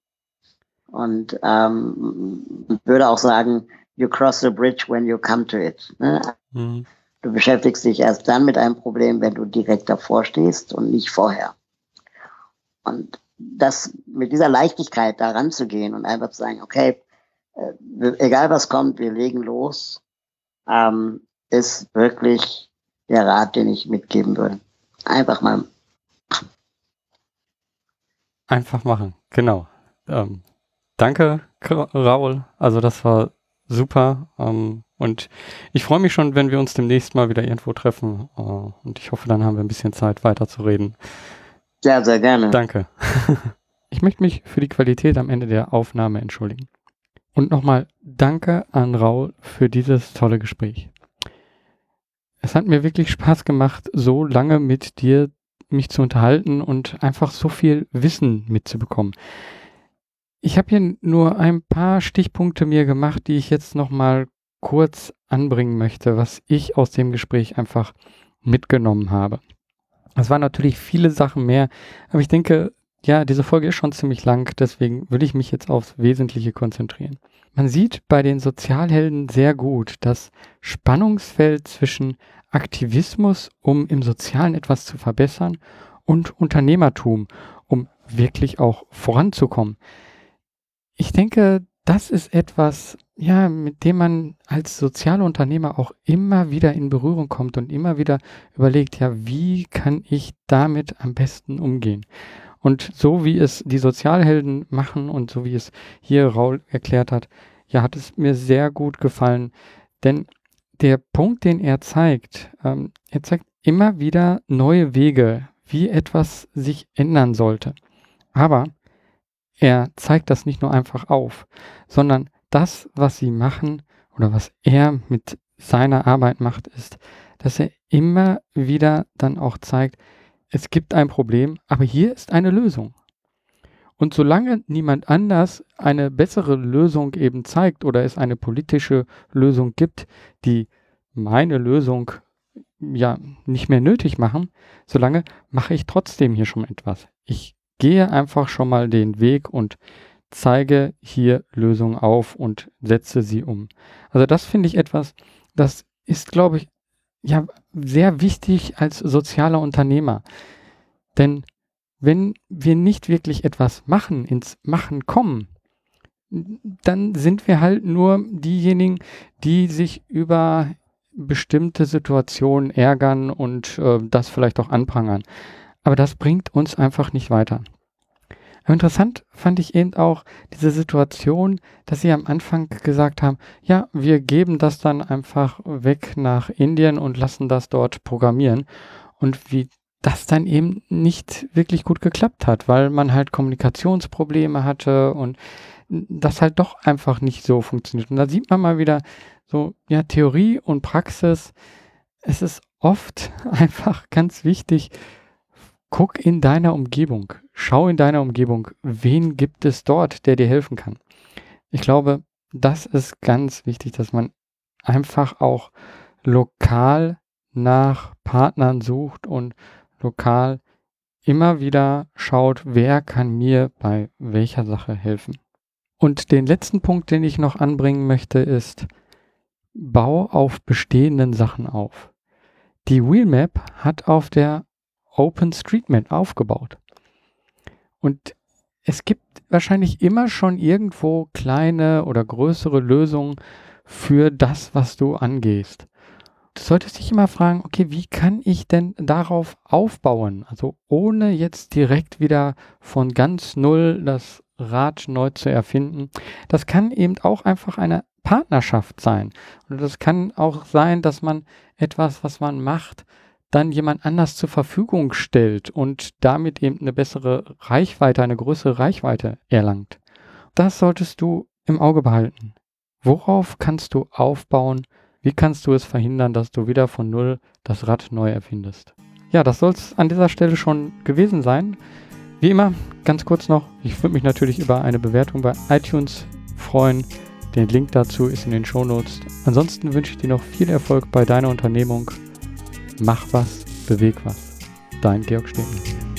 Und ähm, würde auch sagen, you cross the bridge when you come to it. Ne? Mhm. Du beschäftigst dich erst dann mit einem Problem, wenn du direkt davor stehst und nicht vorher. Und das mit dieser Leichtigkeit da ranzugehen und einfach zu sagen, okay, äh, egal was kommt, wir legen los, ähm, ist wirklich der Rat, den ich mitgeben würde. Einfach mal. Einfach machen, genau. Ähm, danke, Raul. Also das war super. Ähm, und ich freue mich schon, wenn wir uns demnächst mal wieder irgendwo treffen. Äh, und ich hoffe, dann haben wir ein bisschen Zeit weiterzureden. Ja, sehr gerne. Danke. *laughs* ich möchte mich für die Qualität am Ende der Aufnahme entschuldigen. Und nochmal danke an Raul für dieses tolle Gespräch. Es hat mir wirklich Spaß gemacht, so lange mit dir mich zu unterhalten und einfach so viel Wissen mitzubekommen. Ich habe hier nur ein paar Stichpunkte mir gemacht, die ich jetzt nochmal kurz anbringen möchte, was ich aus dem Gespräch einfach mitgenommen habe. Es waren natürlich viele Sachen mehr, aber ich denke, ja, diese Folge ist schon ziemlich lang, deswegen will ich mich jetzt aufs Wesentliche konzentrieren. Man sieht bei den Sozialhelden sehr gut das Spannungsfeld zwischen Aktivismus, um im Sozialen etwas zu verbessern, und Unternehmertum, um wirklich auch voranzukommen ich denke, das ist etwas, ja, mit dem man als Sozialunternehmer auch immer wieder in Berührung kommt und immer wieder überlegt, ja, wie kann ich damit am besten umgehen? Und so wie es die Sozialhelden machen und so wie es hier Raul erklärt hat, ja, hat es mir sehr gut gefallen. Denn der Punkt, den er zeigt, ähm, er zeigt immer wieder neue Wege, wie etwas sich ändern sollte. Aber er zeigt das nicht nur einfach auf, sondern das, was sie machen oder was er mit seiner Arbeit macht, ist, dass er immer wieder dann auch zeigt, es gibt ein Problem, aber hier ist eine Lösung. Und solange niemand anders eine bessere Lösung eben zeigt oder es eine politische Lösung gibt, die meine Lösung ja nicht mehr nötig machen, solange mache ich trotzdem hier schon etwas. Ich gehe einfach schon mal den Weg und zeige hier Lösungen auf und setze sie um. Also das finde ich etwas, das ist, glaube ich, ja, sehr wichtig als sozialer Unternehmer. Denn wenn wir nicht wirklich etwas machen, ins Machen kommen, dann sind wir halt nur diejenigen, die sich über bestimmte Situationen ärgern und äh, das vielleicht auch anprangern. Aber das bringt uns einfach nicht weiter. Interessant fand ich eben auch diese Situation, dass sie am Anfang gesagt haben, ja, wir geben das dann einfach weg nach Indien und lassen das dort programmieren. Und wie das dann eben nicht wirklich gut geklappt hat, weil man halt Kommunikationsprobleme hatte und das halt doch einfach nicht so funktioniert. Und da sieht man mal wieder so, ja, Theorie und Praxis. Es ist oft *laughs* einfach ganz wichtig, guck in deiner Umgebung, schau in deiner Umgebung, wen gibt es dort, der dir helfen kann. Ich glaube, das ist ganz wichtig, dass man einfach auch lokal nach Partnern sucht und lokal immer wieder schaut, wer kann mir bei welcher Sache helfen. Und den letzten Punkt, den ich noch anbringen möchte, ist, bau auf bestehenden Sachen auf. Die Wheelmap hat auf der OpenStreetMap aufgebaut. Und es gibt wahrscheinlich immer schon irgendwo kleine oder größere Lösungen für das, was du angehst. Du solltest dich immer fragen, okay, wie kann ich denn darauf aufbauen? Also ohne jetzt direkt wieder von ganz null das Rad neu zu erfinden. Das kann eben auch einfach eine Partnerschaft sein. Und das kann auch sein, dass man etwas, was man macht, dann jemand anders zur Verfügung stellt und damit eben eine bessere Reichweite, eine größere Reichweite erlangt. Das solltest du im Auge behalten. Worauf kannst du aufbauen? Wie kannst du es verhindern, dass du wieder von Null das Rad neu erfindest? Ja, das soll es an dieser Stelle schon gewesen sein. Wie immer, ganz kurz noch, ich würde mich natürlich über eine Bewertung bei iTunes freuen. Den Link dazu ist in den Show Notes. Ansonsten wünsche ich dir noch viel Erfolg bei deiner Unternehmung. Mach was, beweg was. Dein Georg Stehner.